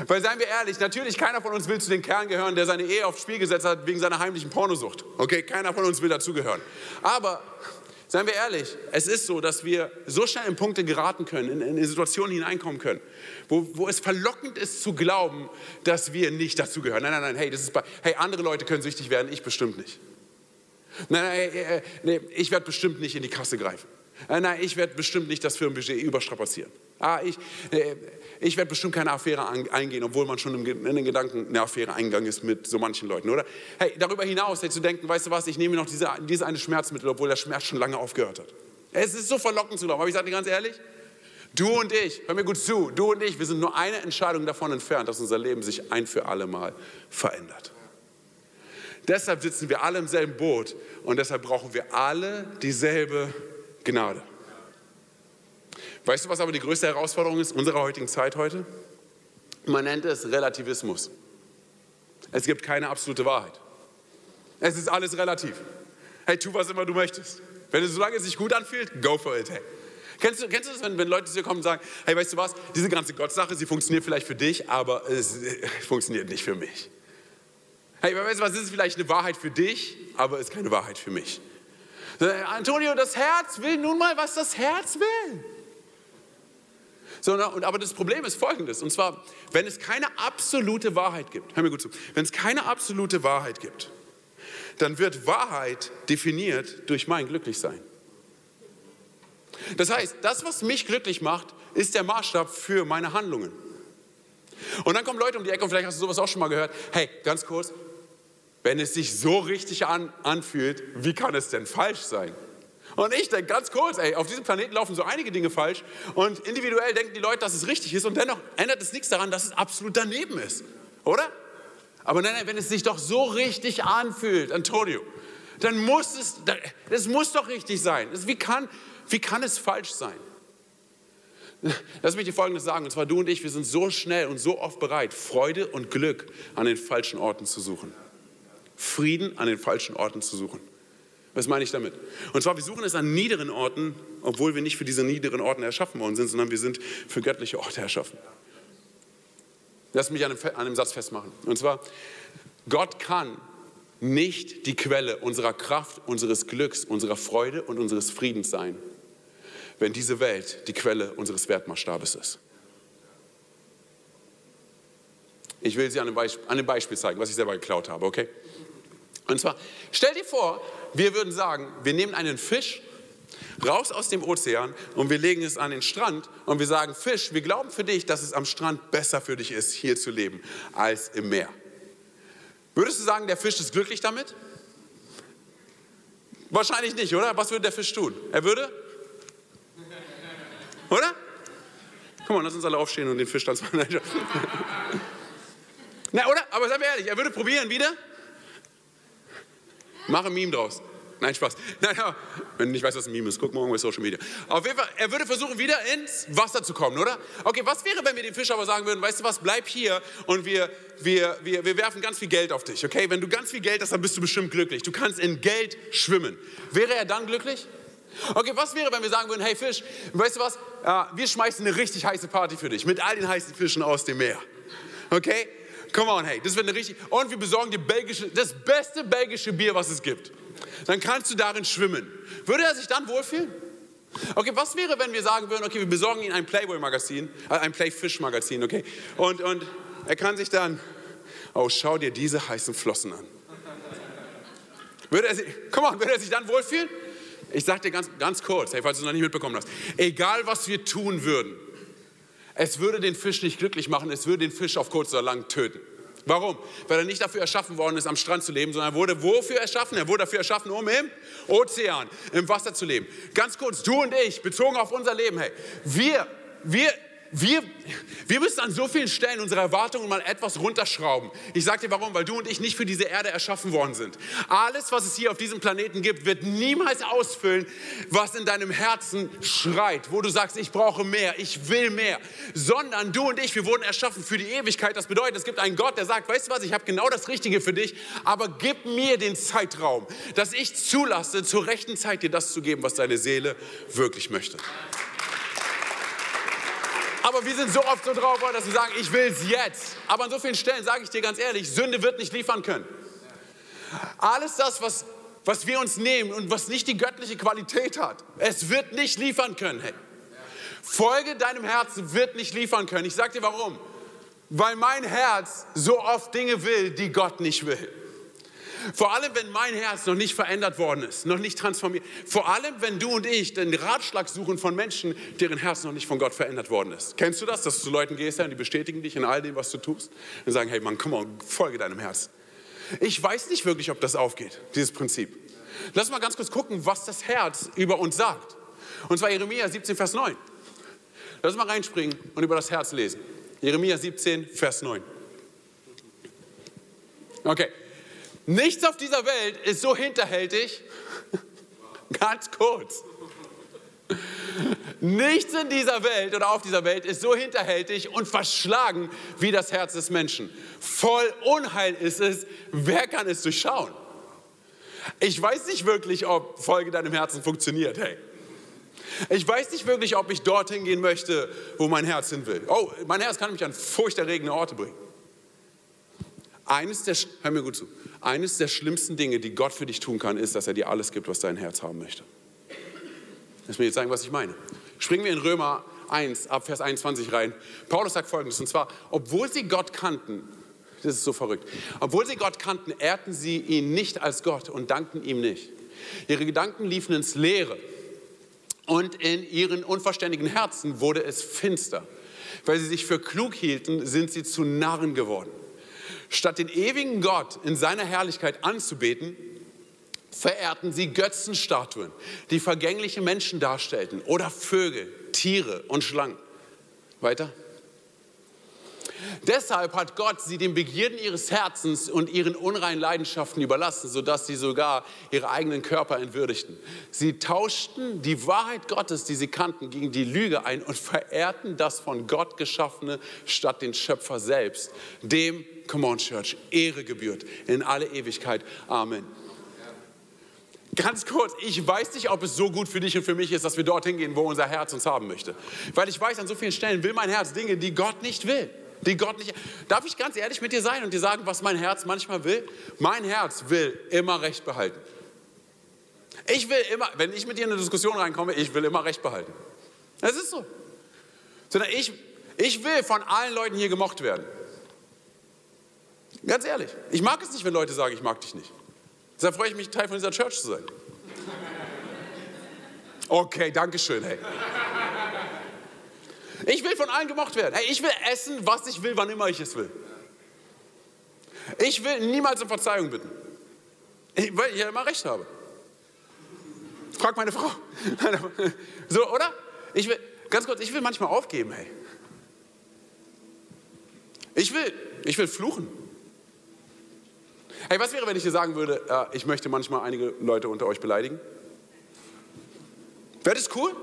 Weil seien wir ehrlich, natürlich keiner von uns will zu den Kerlen gehören, der seine Ehe aufs Spiel gesetzt hat wegen seiner heimlichen Pornosucht. Okay, keiner von uns will dazugehören. Aber seien wir ehrlich, es ist so, dass wir so schnell in Punkte geraten können, in, in Situationen hineinkommen können, wo, wo, es verlockend ist zu glauben, dass wir nicht dazugehören. Nein, nein, nein, hey, das ist bei, hey, andere Leute können süchtig werden, ich bestimmt nicht. Nein, nein, hey, hey, nee, ich werde bestimmt nicht in die Kasse greifen. Äh, nein, ich werde bestimmt nicht das Firmenbudget überstrapazieren. Ah, ich, äh, ich werde bestimmt keine Affäre eingehen, obwohl man schon in den Gedanken eine Affäre eingegangen ist mit so manchen Leuten, oder? Hey, darüber hinaus, hey, zu denken, weißt du was, ich nehme noch diese, diese eine Schmerzmittel, obwohl der Schmerz schon lange aufgehört hat. Es ist so verlockend zu glauben, aber ich sage dir ganz ehrlich, du und ich, hör mir gut zu, du und ich, wir sind nur eine Entscheidung davon entfernt, dass unser Leben sich ein für alle Mal verändert. Deshalb sitzen wir alle im selben Boot und deshalb brauchen wir alle dieselbe Gnade. Weißt du, was aber die größte Herausforderung ist unserer heutigen Zeit heute? Man nennt es Relativismus. Es gibt keine absolute Wahrheit. Es ist alles relativ. Hey, tu was immer du möchtest. Wenn es solange es sich gut anfühlt, go for it. Hey. Kennst du, kennst du das, wenn, wenn Leute zu dir kommen und sagen, hey, weißt du was, diese ganze Gottsache, sie funktioniert vielleicht für dich, aber es funktioniert nicht für mich. Hey, weißt du was, es ist vielleicht eine Wahrheit für dich, aber es ist keine Wahrheit für mich. Antonio, das Herz will nun mal, was das Herz will. Sondern, aber das Problem ist folgendes, und zwar, wenn es keine absolute Wahrheit gibt, hör mir gut zu, wenn es keine absolute Wahrheit gibt, dann wird Wahrheit definiert durch mein Glücklichsein. Das heißt, das, was mich glücklich macht, ist der Maßstab für meine Handlungen. Und dann kommen Leute um die Ecke und vielleicht hast du sowas auch schon mal gehört. Hey, ganz kurz, wenn es sich so richtig an, anfühlt, wie kann es denn falsch sein? Und ich denke ganz kurz, ey, auf diesem Planeten laufen so einige Dinge falsch und individuell denken die Leute, dass es richtig ist und dennoch ändert es nichts daran, dass es absolut daneben ist, oder? Aber nein, nein, wenn es sich doch so richtig anfühlt, Antonio, dann muss es, das muss doch richtig sein. Wie kann, wie kann es falsch sein? Lass mich dir Folgendes sagen, und zwar du und ich, wir sind so schnell und so oft bereit, Freude und Glück an den falschen Orten zu suchen. Frieden an den falschen Orten zu suchen. Was meine ich damit? Und zwar, wir suchen es an niederen Orten, obwohl wir nicht für diese niederen Orten erschaffen worden sind, sondern wir sind für göttliche Orte erschaffen. Lass mich an einem, an einem Satz festmachen. Und zwar, Gott kann nicht die Quelle unserer Kraft, unseres Glücks, unserer Freude und unseres Friedens sein, wenn diese Welt die Quelle unseres Wertmaßstabes ist. Ich will sie an einem, Beispiel, an einem Beispiel zeigen, was ich selber geklaut habe, okay? Und zwar, stell dir vor, wir würden sagen, wir nehmen einen Fisch raus aus dem Ozean und wir legen es an den Strand und wir sagen, Fisch, wir glauben für dich, dass es am Strand besser für dich ist, hier zu leben, als im Meer. Würdest du sagen, der Fisch ist glücklich damit? Wahrscheinlich nicht, oder? Was würde der Fisch tun? Er würde? Oder? Komm mal, lass uns alle aufstehen und den Fisch tanzen. Na, oder? Aber seien wir ehrlich, er würde probieren wieder. Mach ein Meme draus. Nein, Spaß. Nein, ja, wenn du nicht weißt, was ein Meme ist, guck morgen bei Social Media. Auf jeden Fall, er würde versuchen, wieder ins Wasser zu kommen, oder? Okay, was wäre, wenn wir dem Fisch aber sagen würden, weißt du was, bleib hier und wir, wir, wir, wir werfen ganz viel Geld auf dich, okay? Wenn du ganz viel Geld hast, dann bist du bestimmt glücklich. Du kannst in Geld schwimmen. Wäre er dann glücklich? Okay, was wäre, wenn wir sagen würden, hey Fisch, weißt du was, wir schmeißen eine richtig heiße Party für dich mit all den heißen Fischen aus dem Meer. Okay? Come on, hey, das wird eine richtig. Und wir besorgen dir belgische, das beste belgische Bier, was es gibt. Dann kannst du darin schwimmen. Würde er sich dann wohlfühlen? Okay, was wäre, wenn wir sagen würden, okay, wir besorgen ihm ein Playboy-Magazin, äh, ein Playfish-Magazin, okay? Und, und er kann sich dann, oh, schau dir diese heißen Flossen an. Würde er sich, come on, würde er sich dann wohlfühlen? Ich sage dir ganz, ganz kurz, hey, falls du es noch nicht mitbekommen hast, egal was wir tun würden, es würde den Fisch nicht glücklich machen, es würde den Fisch auf kurz oder lang töten. Warum? Weil er nicht dafür erschaffen worden ist, am Strand zu leben, sondern er wurde wofür erschaffen? Er wurde dafür erschaffen, um im Ozean, im Wasser zu leben. Ganz kurz, du und ich, bezogen auf unser Leben, hey, wir, wir wir, wir müssen an so vielen Stellen unsere Erwartungen mal etwas runterschrauben. Ich sage dir warum, weil du und ich nicht für diese Erde erschaffen worden sind. Alles, was es hier auf diesem Planeten gibt, wird niemals ausfüllen, was in deinem Herzen schreit, wo du sagst, ich brauche mehr, ich will mehr, sondern du und ich, wir wurden erschaffen für die Ewigkeit. Das bedeutet, es gibt einen Gott, der sagt, weißt du was, ich habe genau das Richtige für dich, aber gib mir den Zeitraum, dass ich zulasse, zur rechten Zeit dir das zu geben, was deine Seele wirklich möchte. Aber wir sind so oft so drauf, dass wir sagen, ich will es jetzt. Aber an so vielen Stellen sage ich dir ganz ehrlich, Sünde wird nicht liefern können. Alles das, was, was wir uns nehmen und was nicht die göttliche Qualität hat, es wird nicht liefern können. Hey. Folge deinem Herzen wird nicht liefern können. Ich sage dir warum. Weil mein Herz so oft Dinge will, die Gott nicht will. Vor allem, wenn mein Herz noch nicht verändert worden ist, noch nicht transformiert. Vor allem, wenn du und ich den Ratschlag suchen von Menschen, deren Herz noch nicht von Gott verändert worden ist. Kennst du das, dass du zu Leuten gehst und die bestätigen dich in all dem, was du tust? Und sagen, hey Mann, komm mal, folge deinem Herz. Ich weiß nicht wirklich, ob das aufgeht, dieses Prinzip. Lass mal ganz kurz gucken, was das Herz über uns sagt. Und zwar Jeremia 17, Vers 9. Lass mal reinspringen und über das Herz lesen. Jeremia 17, Vers 9. Okay, Nichts auf dieser Welt ist so hinterhältig, ganz kurz. Nichts in dieser Welt oder auf dieser Welt ist so hinterhältig und verschlagen wie das Herz des Menschen. Voll Unheil ist es, wer kann es durchschauen? Ich weiß nicht wirklich, ob Folge deinem Herzen funktioniert, hey. Ich weiß nicht wirklich, ob ich dorthin gehen möchte, wo mein Herz hin will. Oh, mein Herz kann mich an furchterregende Orte bringen. Eines der, hör mir gut zu, eines der schlimmsten Dinge, die Gott für dich tun kann, ist, dass er dir alles gibt, was dein Herz haben möchte. Lass mir jetzt sagen, was ich meine. Springen wir in Römer 1, ab Vers 21 rein. Paulus sagt folgendes, und zwar, obwohl sie Gott kannten, das ist so verrückt, obwohl sie Gott kannten, ehrten sie ihn nicht als Gott und dankten ihm nicht. Ihre Gedanken liefen ins Leere Und in ihren unverständigen Herzen wurde es finster. Weil sie sich für klug hielten, sind sie zu Narren geworden. Statt den ewigen Gott in seiner Herrlichkeit anzubeten, verehrten sie Götzenstatuen, die vergängliche Menschen darstellten oder Vögel, Tiere und Schlangen. Weiter. Deshalb hat Gott sie den Begierden ihres Herzens und ihren unreinen Leidenschaften überlassen, sodass sie sogar ihre eigenen Körper entwürdigten. Sie tauschten die Wahrheit Gottes, die sie kannten, gegen die Lüge ein und verehrten das von Gott geschaffene statt den Schöpfer selbst. Dem, come on Church, Ehre gebührt in alle Ewigkeit. Amen. Ganz kurz, ich weiß nicht, ob es so gut für dich und für mich ist, dass wir dorthin gehen, wo unser Herz uns haben möchte. Weil ich weiß, an so vielen Stellen will mein Herz Dinge, die Gott nicht will. Die Gott nicht. Darf ich ganz ehrlich mit dir sein und dir sagen, was mein Herz manchmal will? Mein Herz will immer Recht behalten. Ich will immer, wenn ich mit dir in eine Diskussion reinkomme, ich will immer Recht behalten. Das ist so. Sondern ich, ich will von allen Leuten hier gemocht werden. Ganz ehrlich. Ich mag es nicht, wenn Leute sagen, ich mag dich nicht. Deshalb freue ich mich, Teil von dieser Church zu sein. Okay, danke schön, hey. Ich will von allen gemocht werden. Hey, ich will essen, was ich will, wann immer ich es will. Ich will niemals um Verzeihung bitten, weil ich ja immer recht habe. Frag meine Frau. So, oder? Ich will, ganz kurz, ich will manchmal aufgeben, hey. Ich will, ich will fluchen. Hey, was wäre, wenn ich dir sagen würde, äh, ich möchte manchmal einige Leute unter euch beleidigen? Wäre das cool?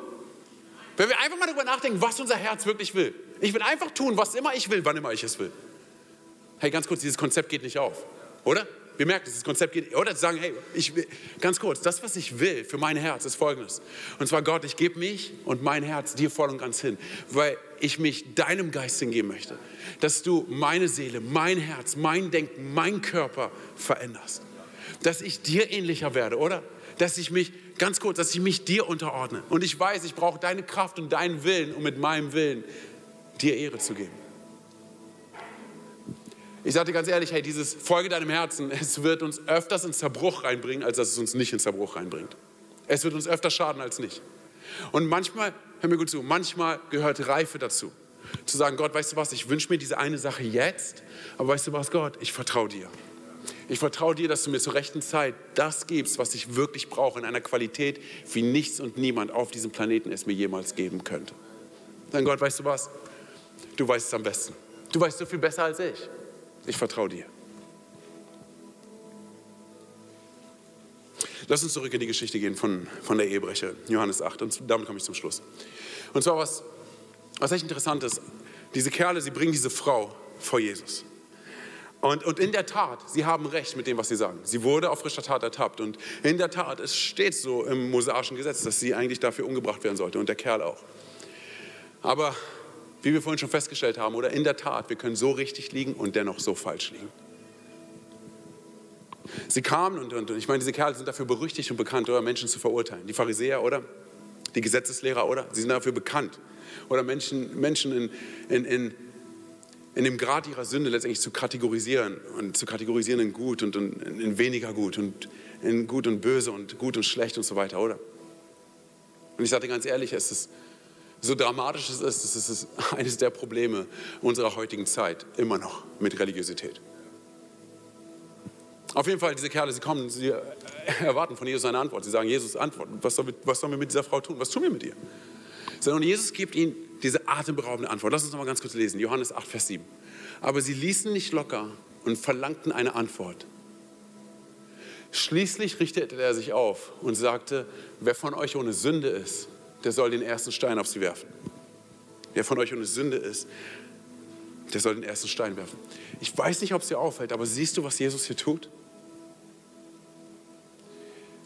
Wenn wir einfach mal darüber nachdenken, was unser Herz wirklich will. Ich will einfach tun, was immer ich will, wann immer ich es will. Hey, ganz kurz, dieses Konzept geht nicht auf, oder? Wir merken, dieses Konzept geht, oder zu sagen, hey, ich will, ganz kurz, das, was ich will für mein Herz, ist folgendes. Und zwar, Gott, ich gebe mich und mein Herz dir voll und ganz hin, weil ich mich deinem Geist hingeben möchte. Dass du meine Seele, mein Herz, mein Denken, mein Körper veränderst. Dass ich dir ähnlicher werde, oder? Dass ich mich, ganz kurz, dass ich mich dir unterordne. Und ich weiß, ich brauche deine Kraft und deinen Willen, um mit meinem Willen dir Ehre zu geben. Ich sage dir ganz ehrlich, hey, dieses Folge deinem Herzen, es wird uns öfters in Zerbruch reinbringen, als dass es uns nicht in Zerbruch reinbringt. Es wird uns öfter schaden als nicht. Und manchmal, hör mir gut zu, manchmal gehört Reife dazu. Zu sagen, Gott, weißt du was, ich wünsche mir diese eine Sache jetzt, aber weißt du was, Gott, ich vertraue dir. Ich vertraue dir, dass du mir zur rechten Zeit das gibst, was ich wirklich brauche, in einer Qualität, wie nichts und niemand auf diesem Planeten es mir jemals geben könnte. Dann Gott, weißt du was? Du weißt es am besten. Du weißt so viel besser als ich. Ich vertraue dir. Lass uns zurück in die Geschichte gehen von, von der Ehebrecherin, Johannes 8. Und damit komme ich zum Schluss. Und zwar was, was echt interessant ist. Diese Kerle, sie bringen diese Frau vor Jesus. Und, und in der Tat, sie haben recht mit dem, was sie sagen. Sie wurde auf frischer Tat ertappt. Und in der Tat, es steht so im mosaischen Gesetz, dass sie eigentlich dafür umgebracht werden sollte. Und der Kerl auch. Aber wie wir vorhin schon festgestellt haben, oder in der Tat, wir können so richtig liegen und dennoch so falsch liegen. Sie kamen und, und, und ich meine, diese Kerle sind dafür berüchtigt und bekannt, oder Menschen zu verurteilen. Die Pharisäer, oder? Die Gesetzeslehrer, oder? Sie sind dafür bekannt. Oder Menschen, Menschen in, in, in, in dem Grad ihrer Sünde letztendlich zu kategorisieren und zu kategorisieren in gut und in, weniger gut und in gut und böse und gut und schlecht und so weiter, oder? Und ich sage dir ganz ehrlich, es ist so dramatisch es ist, es ist eines der Probleme unserer heutigen Zeit, immer noch mit Religiosität. Auf jeden Fall, diese Kerle, sie kommen, sie erwarten von Jesus eine Antwort. Sie sagen, Jesus, Antwort, was sollen wir, was wir mit dieser Frau tun? Was tun wir mit ihr? Und Jesus gibt ihnen diese atemberaubende Antwort. Lass uns noch mal ganz kurz lesen, Johannes 8, Vers 7. Aber sie ließen nicht locker und verlangten eine Antwort. Schließlich richtete er sich auf und sagte, wer von euch ohne Sünde ist, der soll den ersten Stein auf sie werfen. Wer von euch ohne Sünde ist, der soll den ersten Stein werfen. Ich weiß nicht, ob es dir auffällt, aber siehst du, was Jesus hier tut?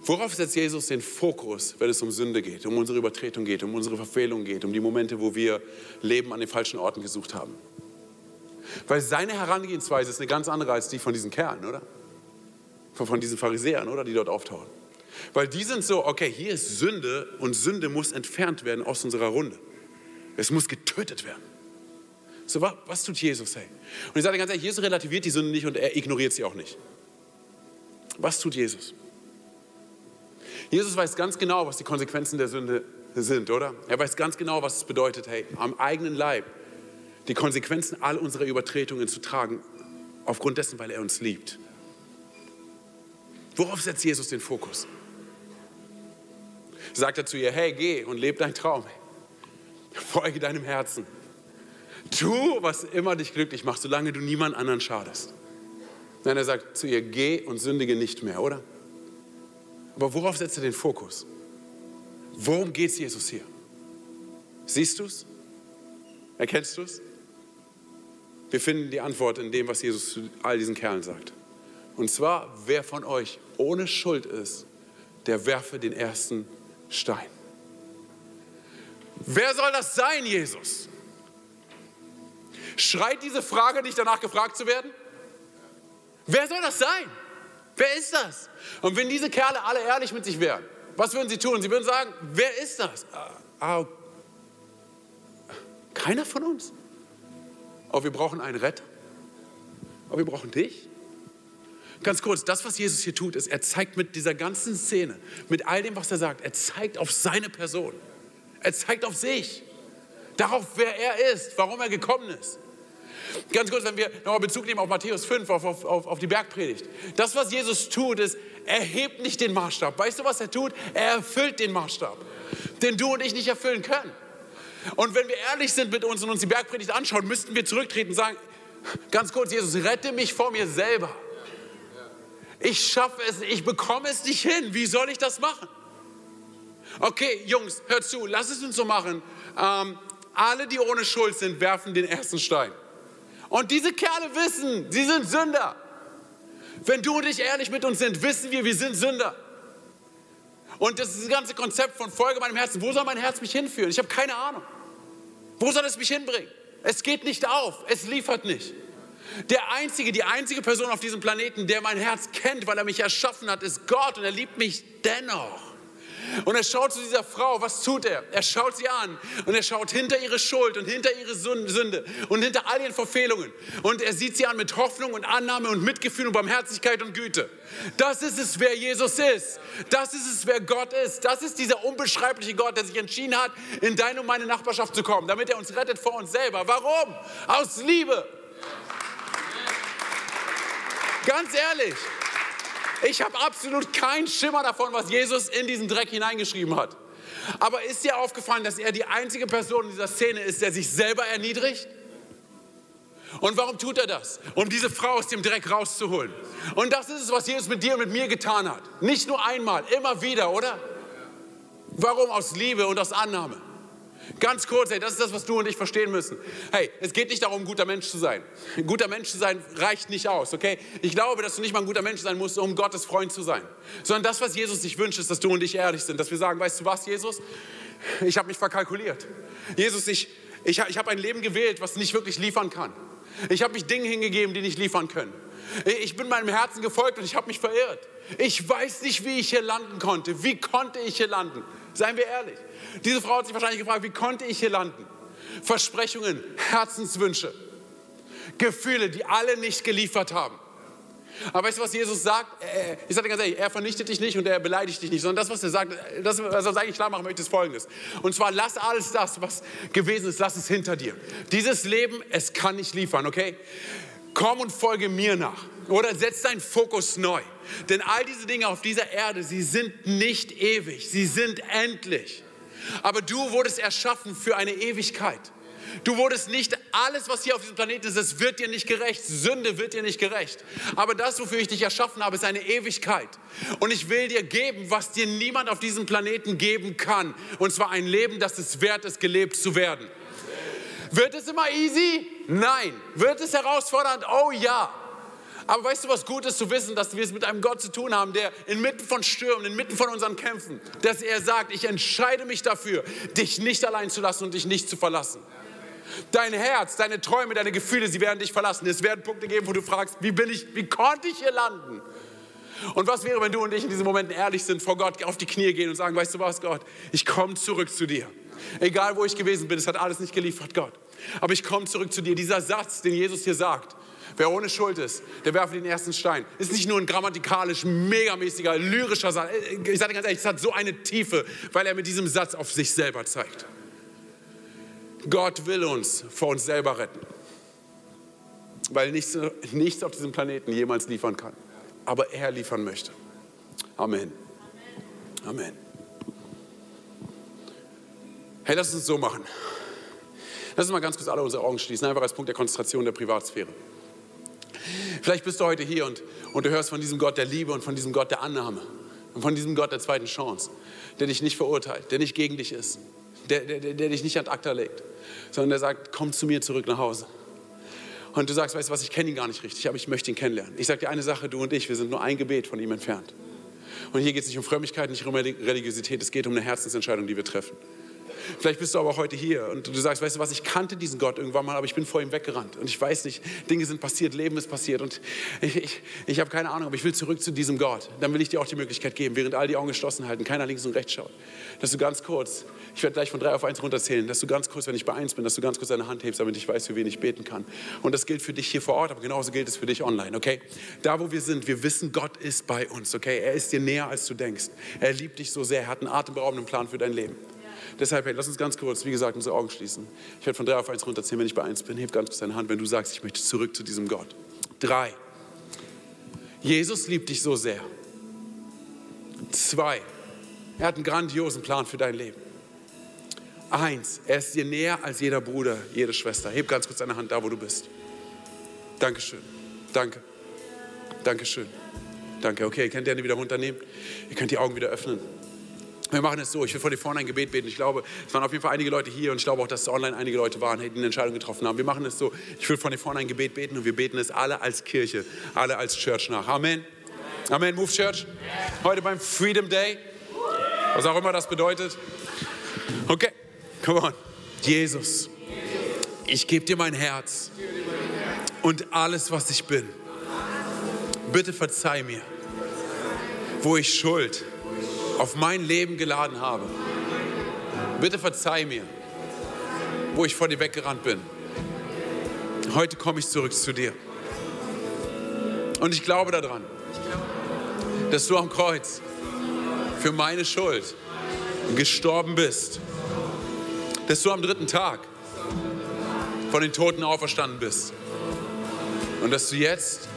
Worauf setzt Jesus den Fokus, wenn es um Sünde geht, um unsere Übertretung geht, um unsere Verfehlung geht, um die Momente, wo wir Leben an den falschen Orten gesucht haben? Weil seine Herangehensweise ist eine ganz andere als die von diesen Kerlen, oder? Von diesen Pharisäern, oder? Die dort auftauchen. Weil die sind so, okay, hier ist Sünde und Sünde muss entfernt werden aus unserer Runde. Es muss getötet werden. So, was, was tut Jesus, hey? Und ich sage ganz ehrlich, Jesus relativiert die Sünde nicht und er ignoriert sie auch nicht. Was tut Jesus? Jesus weiß ganz genau, was die Konsequenzen der Sünde sind, oder? Er weiß ganz genau, was es bedeutet, hey, am eigenen Leib die Konsequenzen all unserer Übertretungen zu tragen, aufgrund dessen, weil er uns liebt. Worauf setzt Jesus den Fokus? Sagt er zu ihr, hey, geh und lebe deinen Traum. Folge deinem Herzen. Tu, was immer dich glücklich macht, solange du niemand anderen schadest. Nein, er sagt zu ihr, geh und sündige nicht mehr, oder? Aber worauf setzt er den Fokus? Worum geht es Jesus hier? Siehst du es? Erkennst du es? Wir finden die Antwort in dem, was Jesus zu all diesen Kerlen sagt. Und zwar, wer von euch ohne Schuld ist, der werfe den ersten Stein. Wer soll das sein, Jesus? Schreit diese Frage nicht danach gefragt zu werden? Wer soll das sein? Wer ist das? Und wenn diese Kerle alle ehrlich mit sich wären, was würden sie tun? Sie würden sagen, wer ist das? Ah, ah keiner von uns. Aber wir brauchen einen Retter. Aber wir brauchen dich. Ganz kurz, das, was Jesus hier tut, ist, er zeigt mit dieser ganzen Szene, mit all dem, was er sagt, er zeigt auf seine Person. Er zeigt auf sich. Darauf, wer er ist, warum er gekommen ist. Ganz kurz, wenn wir nochmal Bezug nehmen auf Matthäus 5, auf, auf, auf die Bergpredigt. Das, was Jesus tut, ist, er hebt nicht den Maßstab. Weißt du, was er tut? Er erfüllt den Maßstab, den du und ich nicht erfüllen können. Und wenn wir ehrlich sind mit uns und uns die Bergpredigt anschauen, müssten wir zurücktreten und sagen, ganz kurz, Jesus, rette mich vor mir selber. Ich schaffe es, ich bekomme es nicht hin. Wie soll ich das machen? Okay, Jungs, hört zu, lass es uns so machen. Ähm, alle, die ohne Schuld sind, werfen den ersten Stein. Und diese Kerle wissen, sie sind Sünder. Wenn du und ich ehrlich mit uns sind, wissen wir, wir sind Sünder. Und das ist das ganze Konzept von Folge meinem Herzen. Wo soll mein Herz mich hinführen? Ich habe keine Ahnung. Wo soll es mich hinbringen? Es geht nicht auf, es liefert nicht. Der einzige, die einzige Person auf diesem Planeten, der mein Herz kennt, weil er mich erschaffen hat, ist Gott und er liebt mich dennoch. Und er schaut zu dieser Frau, was tut er? Er schaut sie an und er schaut hinter ihre Schuld und hinter ihre Sünde und hinter all ihren Verfehlungen. Und er sieht sie an mit Hoffnung und Annahme und Mitgefühl und Barmherzigkeit und Güte. Das ist es, wer Jesus ist. Das ist es, wer Gott ist. Das ist dieser unbeschreibliche Gott, der sich entschieden hat, in deine und meine Nachbarschaft zu kommen, damit er uns rettet vor uns selber. Warum? Aus Liebe. Ganz ehrlich. Ich habe absolut keinen Schimmer davon, was Jesus in diesen Dreck hineingeschrieben hat. Aber ist dir aufgefallen, dass er die einzige Person in dieser Szene ist, der sich selber erniedrigt? Und warum tut er das? Um diese Frau aus dem Dreck rauszuholen. Und das ist es, was Jesus mit dir und mit mir getan hat. Nicht nur einmal, immer wieder, oder? Warum? Aus Liebe und aus Annahme. Ganz kurz, hey, das ist das, was du und ich verstehen müssen. Hey, es geht nicht darum, ein guter Mensch zu sein. Ein guter Mensch zu sein reicht nicht aus, okay? Ich glaube, dass du nicht mal ein guter Mensch sein musst, um Gottes Freund zu sein. Sondern das, was Jesus sich wünscht, ist, dass du und ich ehrlich sind. Dass wir sagen, weißt du was, Jesus? Ich habe mich verkalkuliert. Jesus, ich, ich, ich habe ein Leben gewählt, was nicht wirklich liefern kann. Ich habe mich Dinge hingegeben, die nicht liefern können. Ich bin meinem Herzen gefolgt und ich habe mich verirrt. Ich weiß nicht, wie ich hier landen konnte. Wie konnte ich hier landen? Seien wir ehrlich. Diese Frau hat sich wahrscheinlich gefragt, wie konnte ich hier landen? Versprechungen, Herzenswünsche, Gefühle, die alle nicht geliefert haben. Aber weißt du, was Jesus sagt? Ich sage ganz ehrlich, er vernichtet dich nicht und er beleidigt dich nicht, sondern das, was er sagt, das, was er eigentlich klar machen möchte, ist folgendes. Und zwar, lass alles das, was gewesen ist, lass es hinter dir. Dieses Leben, es kann nicht liefern, okay? Komm und folge mir nach. Oder setz deinen Fokus neu. Denn all diese Dinge auf dieser Erde, sie sind nicht ewig, sie sind endlich. Aber du wurdest erschaffen für eine Ewigkeit. Du wurdest nicht, alles, was hier auf diesem Planeten ist, es wird dir nicht gerecht. Sünde wird dir nicht gerecht. Aber das, wofür ich dich erschaffen habe, ist eine Ewigkeit. Und ich will dir geben, was dir niemand auf diesem Planeten geben kann. Und zwar ein Leben, das es wert ist, gelebt zu werden. Wird es immer easy? Nein. Wird es herausfordernd? Oh ja. Aber weißt du, was gut ist zu wissen, dass wir es mit einem Gott zu tun haben, der inmitten von Stürmen, inmitten von unseren Kämpfen, dass er sagt, ich entscheide mich dafür, dich nicht allein zu lassen und dich nicht zu verlassen. Dein Herz, deine Träume, deine Gefühle, sie werden dich verlassen. Es werden Punkte geben, wo du fragst, wie bin ich, wie konnte ich hier landen? Und was wäre, wenn du und ich in diesen Momenten ehrlich sind, vor Gott auf die Knie gehen und sagen, weißt du was, Gott, ich komme zurück zu dir. Egal, wo ich gewesen bin, es hat alles nicht geliefert, Gott. Aber ich komme zurück zu dir. Dieser Satz, den Jesus hier sagt, Wer ohne Schuld ist, der werfe den ersten Stein. Ist nicht nur ein grammatikalisch megamäßiger, lyrischer Satz. Ich sage ganz ehrlich, es hat so eine Tiefe, weil er mit diesem Satz auf sich selber zeigt. Gott will uns vor uns selber retten, weil nichts, nichts auf diesem Planeten jemals liefern kann. Aber er liefern möchte. Amen. Amen. Hey, lass uns so machen. Lass uns mal ganz kurz alle unsere Augen schließen, einfach als Punkt der Konzentration der Privatsphäre. Vielleicht bist du heute hier und, und du hörst von diesem Gott der Liebe und von diesem Gott der Annahme und von diesem Gott der zweiten Chance, der dich nicht verurteilt, der nicht gegen dich ist, der, der, der dich nicht an ACTA legt, sondern der sagt, komm zu mir zurück nach Hause. Und du sagst, weißt du was, ich kenne ihn gar nicht richtig, aber ich möchte ihn kennenlernen. Ich sage dir eine Sache, du und ich, wir sind nur ein Gebet von ihm entfernt. Und hier geht es nicht um Frömmigkeit, nicht um Religiosität, es geht um eine Herzensentscheidung, die wir treffen. Vielleicht bist du aber heute hier und du sagst, weißt du was, ich kannte diesen Gott irgendwann mal, aber ich bin vor ihm weggerannt. Und ich weiß nicht, Dinge sind passiert, Leben ist passiert und ich, ich, ich habe keine Ahnung, aber ich will zurück zu diesem Gott. Dann will ich dir auch die Möglichkeit geben, während all die Augen geschlossen halten, keiner links und rechts schaut, dass du ganz kurz, ich werde gleich von drei auf eins runterzählen, dass du ganz kurz, wenn ich bei eins bin, dass du ganz kurz deine Hand hebst, damit ich weiß, für wen ich beten kann. Und das gilt für dich hier vor Ort, aber genauso gilt es für dich online, okay? Da, wo wir sind, wir wissen, Gott ist bei uns, okay? Er ist dir näher, als du denkst. Er liebt dich so sehr, er hat einen atemberaubenden Plan für dein Leben. Deshalb, hey, lass uns ganz kurz, wie gesagt, unsere Augen schließen. Ich werde von drei auf eins runterzählen, wenn ich bei eins bin. Heb ganz kurz deine Hand, wenn du sagst, ich möchte zurück zu diesem Gott. Drei. Jesus liebt dich so sehr. Zwei. Er hat einen grandiosen Plan für dein Leben. Eins. Er ist dir näher als jeder Bruder, jede Schwester. Heb ganz kurz deine Hand da, wo du bist. Dankeschön. Danke. Dankeschön. Danke. Okay, ihr könnt die Hände wieder runternehmen. Ihr könnt die Augen wieder öffnen. Wir machen es so, ich will vor dir vorne ein Gebet beten. Ich glaube, es waren auf jeden Fall einige Leute hier und ich glaube auch, dass online einige Leute waren, die eine Entscheidung getroffen haben. Wir machen es so, ich will vor dir vorne ein Gebet beten und wir beten es alle als Kirche, alle als Church nach. Amen. Amen, Move Church. Heute beim Freedom Day, was auch immer das bedeutet. Okay, come on. Jesus, ich gebe dir mein Herz und alles, was ich bin. Bitte verzeih mir, wo ich Schuld auf mein Leben geladen habe. Bitte verzeih mir, wo ich vor dir weggerannt bin. Heute komme ich zurück zu dir. Und ich glaube daran, dass du am Kreuz für meine Schuld gestorben bist. Dass du am dritten Tag von den Toten auferstanden bist. Und dass du jetzt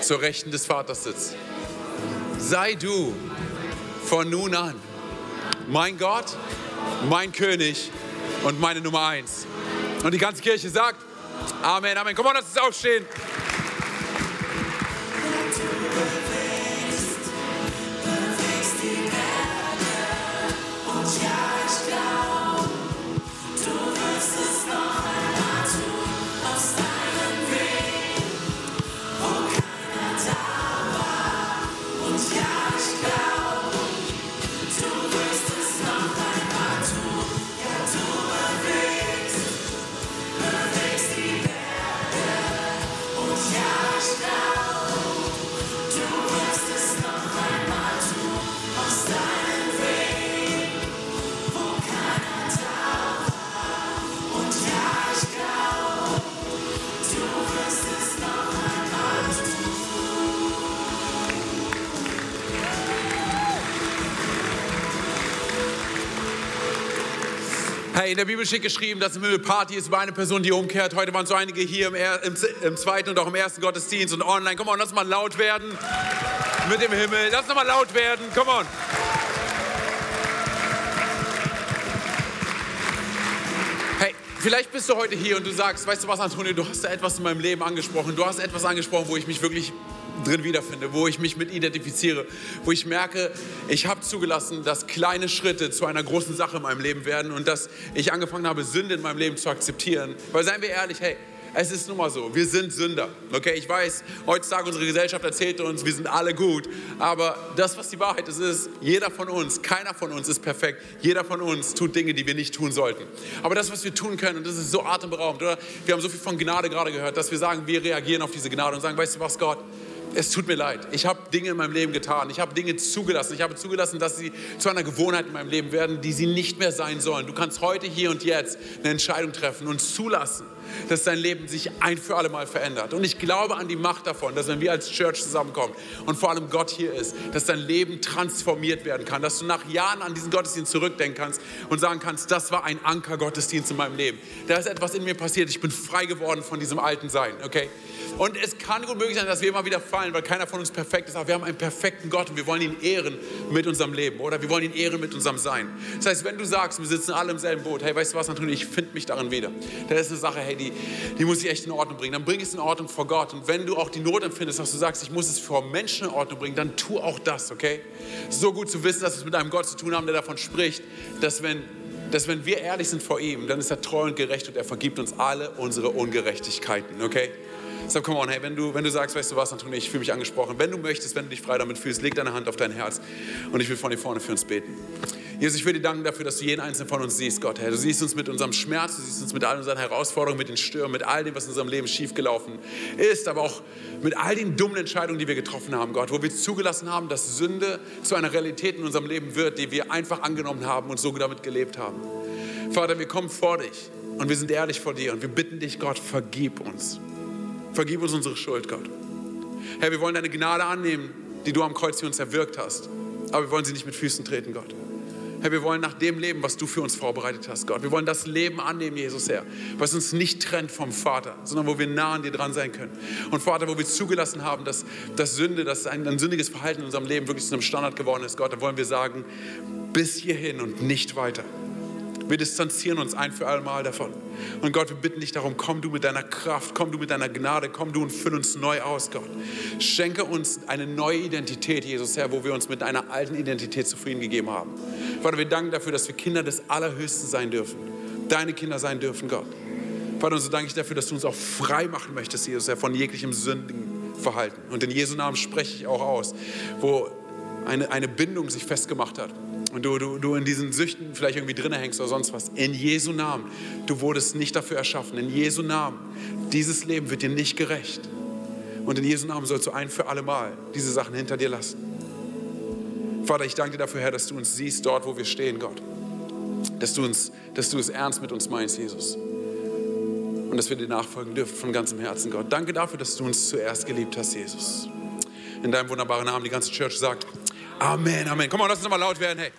zur Rechten des Vaters sitzt. Sei du von nun an mein Gott, mein König und meine Nummer eins. Und die ganze Kirche sagt, Amen, Amen. Komm on, lass uns aufstehen. Hey, in der Bibel steht geschrieben, dass Himmel Party ist über eine Person, die umkehrt. Heute waren so einige hier im, im, im zweiten und auch im ersten Gottesdienst und online. Komm on, lass mal laut werden mit dem Himmel. Lass mal laut werden. Komm on. Hey, vielleicht bist du heute hier und du sagst, weißt du was, Antonio, du hast da etwas in meinem Leben angesprochen. Du hast etwas angesprochen, wo ich mich wirklich drin wiederfinde, wo ich mich mit identifiziere, wo ich merke, ich habe zugelassen, dass kleine Schritte zu einer großen Sache in meinem Leben werden und dass ich angefangen habe, Sünde in meinem Leben zu akzeptieren. Weil seien wir ehrlich, hey, es ist nun mal so, wir sind Sünder. Okay, ich weiß, heutzutage unsere Gesellschaft erzählt uns, wir sind alle gut. Aber das, was die Wahrheit ist, ist, jeder von uns, keiner von uns ist perfekt. Jeder von uns tut Dinge, die wir nicht tun sollten. Aber das, was wir tun können, und das ist so atemberaubend, oder? Wir haben so viel von Gnade gerade gehört, dass wir sagen, wir reagieren auf diese Gnade und sagen, weißt du was, Gott, es tut mir leid. Ich habe Dinge in meinem Leben getan. Ich habe Dinge zugelassen. Ich habe zugelassen, dass sie zu einer Gewohnheit in meinem Leben werden, die sie nicht mehr sein sollen. Du kannst heute, hier und jetzt eine Entscheidung treffen und zulassen, dass dein Leben sich ein für alle Mal verändert. Und ich glaube an die Macht davon, dass wenn wir als Church zusammenkommen und vor allem Gott hier ist, dass dein Leben transformiert werden kann, dass du nach Jahren an diesen Gottesdienst zurückdenken kannst und sagen kannst, das war ein Anker-Gottesdienst in meinem Leben. Da ist etwas in mir passiert, ich bin frei geworden von diesem alten Sein, okay? Und es kann gut möglich sein, dass wir immer wieder fallen, weil keiner von uns perfekt ist. Aber wir haben einen perfekten Gott und wir wollen ihn ehren mit unserem Leben oder wir wollen ihn ehren mit unserem Sein. Das heißt, wenn du sagst, wir sitzen alle im selben Boot, hey, weißt du was, Antonio, ich finde mich darin wieder. Das ist eine Sache, hey, die, die muss ich echt in Ordnung bringen. Dann bring es in Ordnung vor Gott. Und wenn du auch die Not empfindest, dass du sagst, ich muss es vor Menschen in Ordnung bringen, dann tu auch das, okay? So gut zu wissen, dass wir es mit einem Gott zu tun haben, der davon spricht, dass wenn dass wenn wir ehrlich sind vor ihm, dann ist er treu und gerecht und er vergibt uns alle unsere Ungerechtigkeiten, okay? Deshalb, come on, hey, wenn du, wenn du sagst, weißt du was, Antonio, ich fühle mich angesprochen. Wenn du möchtest, wenn du dich frei damit fühlst, leg deine Hand auf dein Herz und ich will von dir vorne für uns beten. Jesus, ich will dir danken dafür, dass du jeden einzelnen von uns siehst, Gott, Herr. Du siehst uns mit unserem Schmerz, du siehst uns mit all unseren Herausforderungen, mit den Stürmen, mit all dem, was in unserem Leben schiefgelaufen ist, aber auch mit all den dummen Entscheidungen, die wir getroffen haben, Gott, wo wir zugelassen haben, dass Sünde zu einer Realität in unserem Leben wird, die wir einfach angenommen haben und so damit gelebt haben. Vater, wir kommen vor dich und wir sind ehrlich vor dir und wir bitten dich, Gott, vergib uns. Vergib uns unsere Schuld, Gott. Herr, wir wollen deine Gnade annehmen, die du am Kreuz für uns erwirkt hast. Aber wir wollen sie nicht mit Füßen treten, Gott. Herr, wir wollen nach dem leben, was du für uns vorbereitet hast, Gott. Wir wollen das Leben annehmen, Jesus, Herr, was uns nicht trennt vom Vater, sondern wo wir nah an dir dran sein können. Und Vater, wo wir zugelassen haben, dass, dass Sünde, dass ein, ein sündiges Verhalten in unserem Leben wirklich zu einem Standard geworden ist, Gott, da wollen wir sagen, bis hierhin und nicht weiter. Wir distanzieren uns ein für allemal davon. Und Gott, wir bitten dich darum, komm du mit deiner Kraft, komm du mit deiner Gnade, komm du und füll uns neu aus, Gott. Schenke uns eine neue Identität, Jesus Herr, wo wir uns mit einer alten Identität zufrieden gegeben haben. Vater, wir danken dafür, dass wir Kinder des Allerhöchsten sein dürfen. Deine Kinder sein dürfen, Gott. Vater, und so danke ich dafür, dass du uns auch frei machen möchtest, Jesus Herr, von jeglichem sündigen Verhalten. Und in Jesu Namen spreche ich auch aus, wo eine, eine Bindung sich festgemacht hat und du, du, du in diesen Süchten vielleicht irgendwie drin hängst oder sonst was, in Jesu Namen, du wurdest nicht dafür erschaffen. In Jesu Namen, dieses Leben wird dir nicht gerecht. Und in Jesu Namen sollst du ein für alle Mal diese Sachen hinter dir lassen. Vater, ich danke dir dafür, Herr, dass du uns siehst dort, wo wir stehen, Gott. Dass du, uns, dass du es ernst mit uns meinst, Jesus. Und dass wir dir nachfolgen dürfen von ganzem Herzen, Gott. Danke dafür, dass du uns zuerst geliebt hast, Jesus. In deinem wunderbaren Namen, die ganze Church sagt, Amen, Amen. Komm mal, lass uns nochmal laut werden, hey.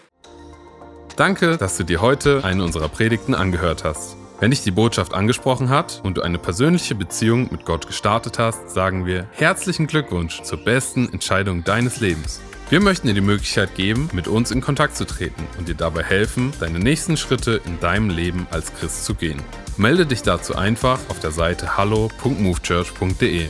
Danke, dass du dir heute eine unserer Predigten angehört hast. Wenn dich die Botschaft angesprochen hat und du eine persönliche Beziehung mit Gott gestartet hast, sagen wir herzlichen Glückwunsch zur besten Entscheidung deines Lebens. Wir möchten dir die Möglichkeit geben, mit uns in Kontakt zu treten und dir dabei helfen, deine nächsten Schritte in deinem Leben als Christ zu gehen. Melde dich dazu einfach auf der Seite hallo.movechurch.de.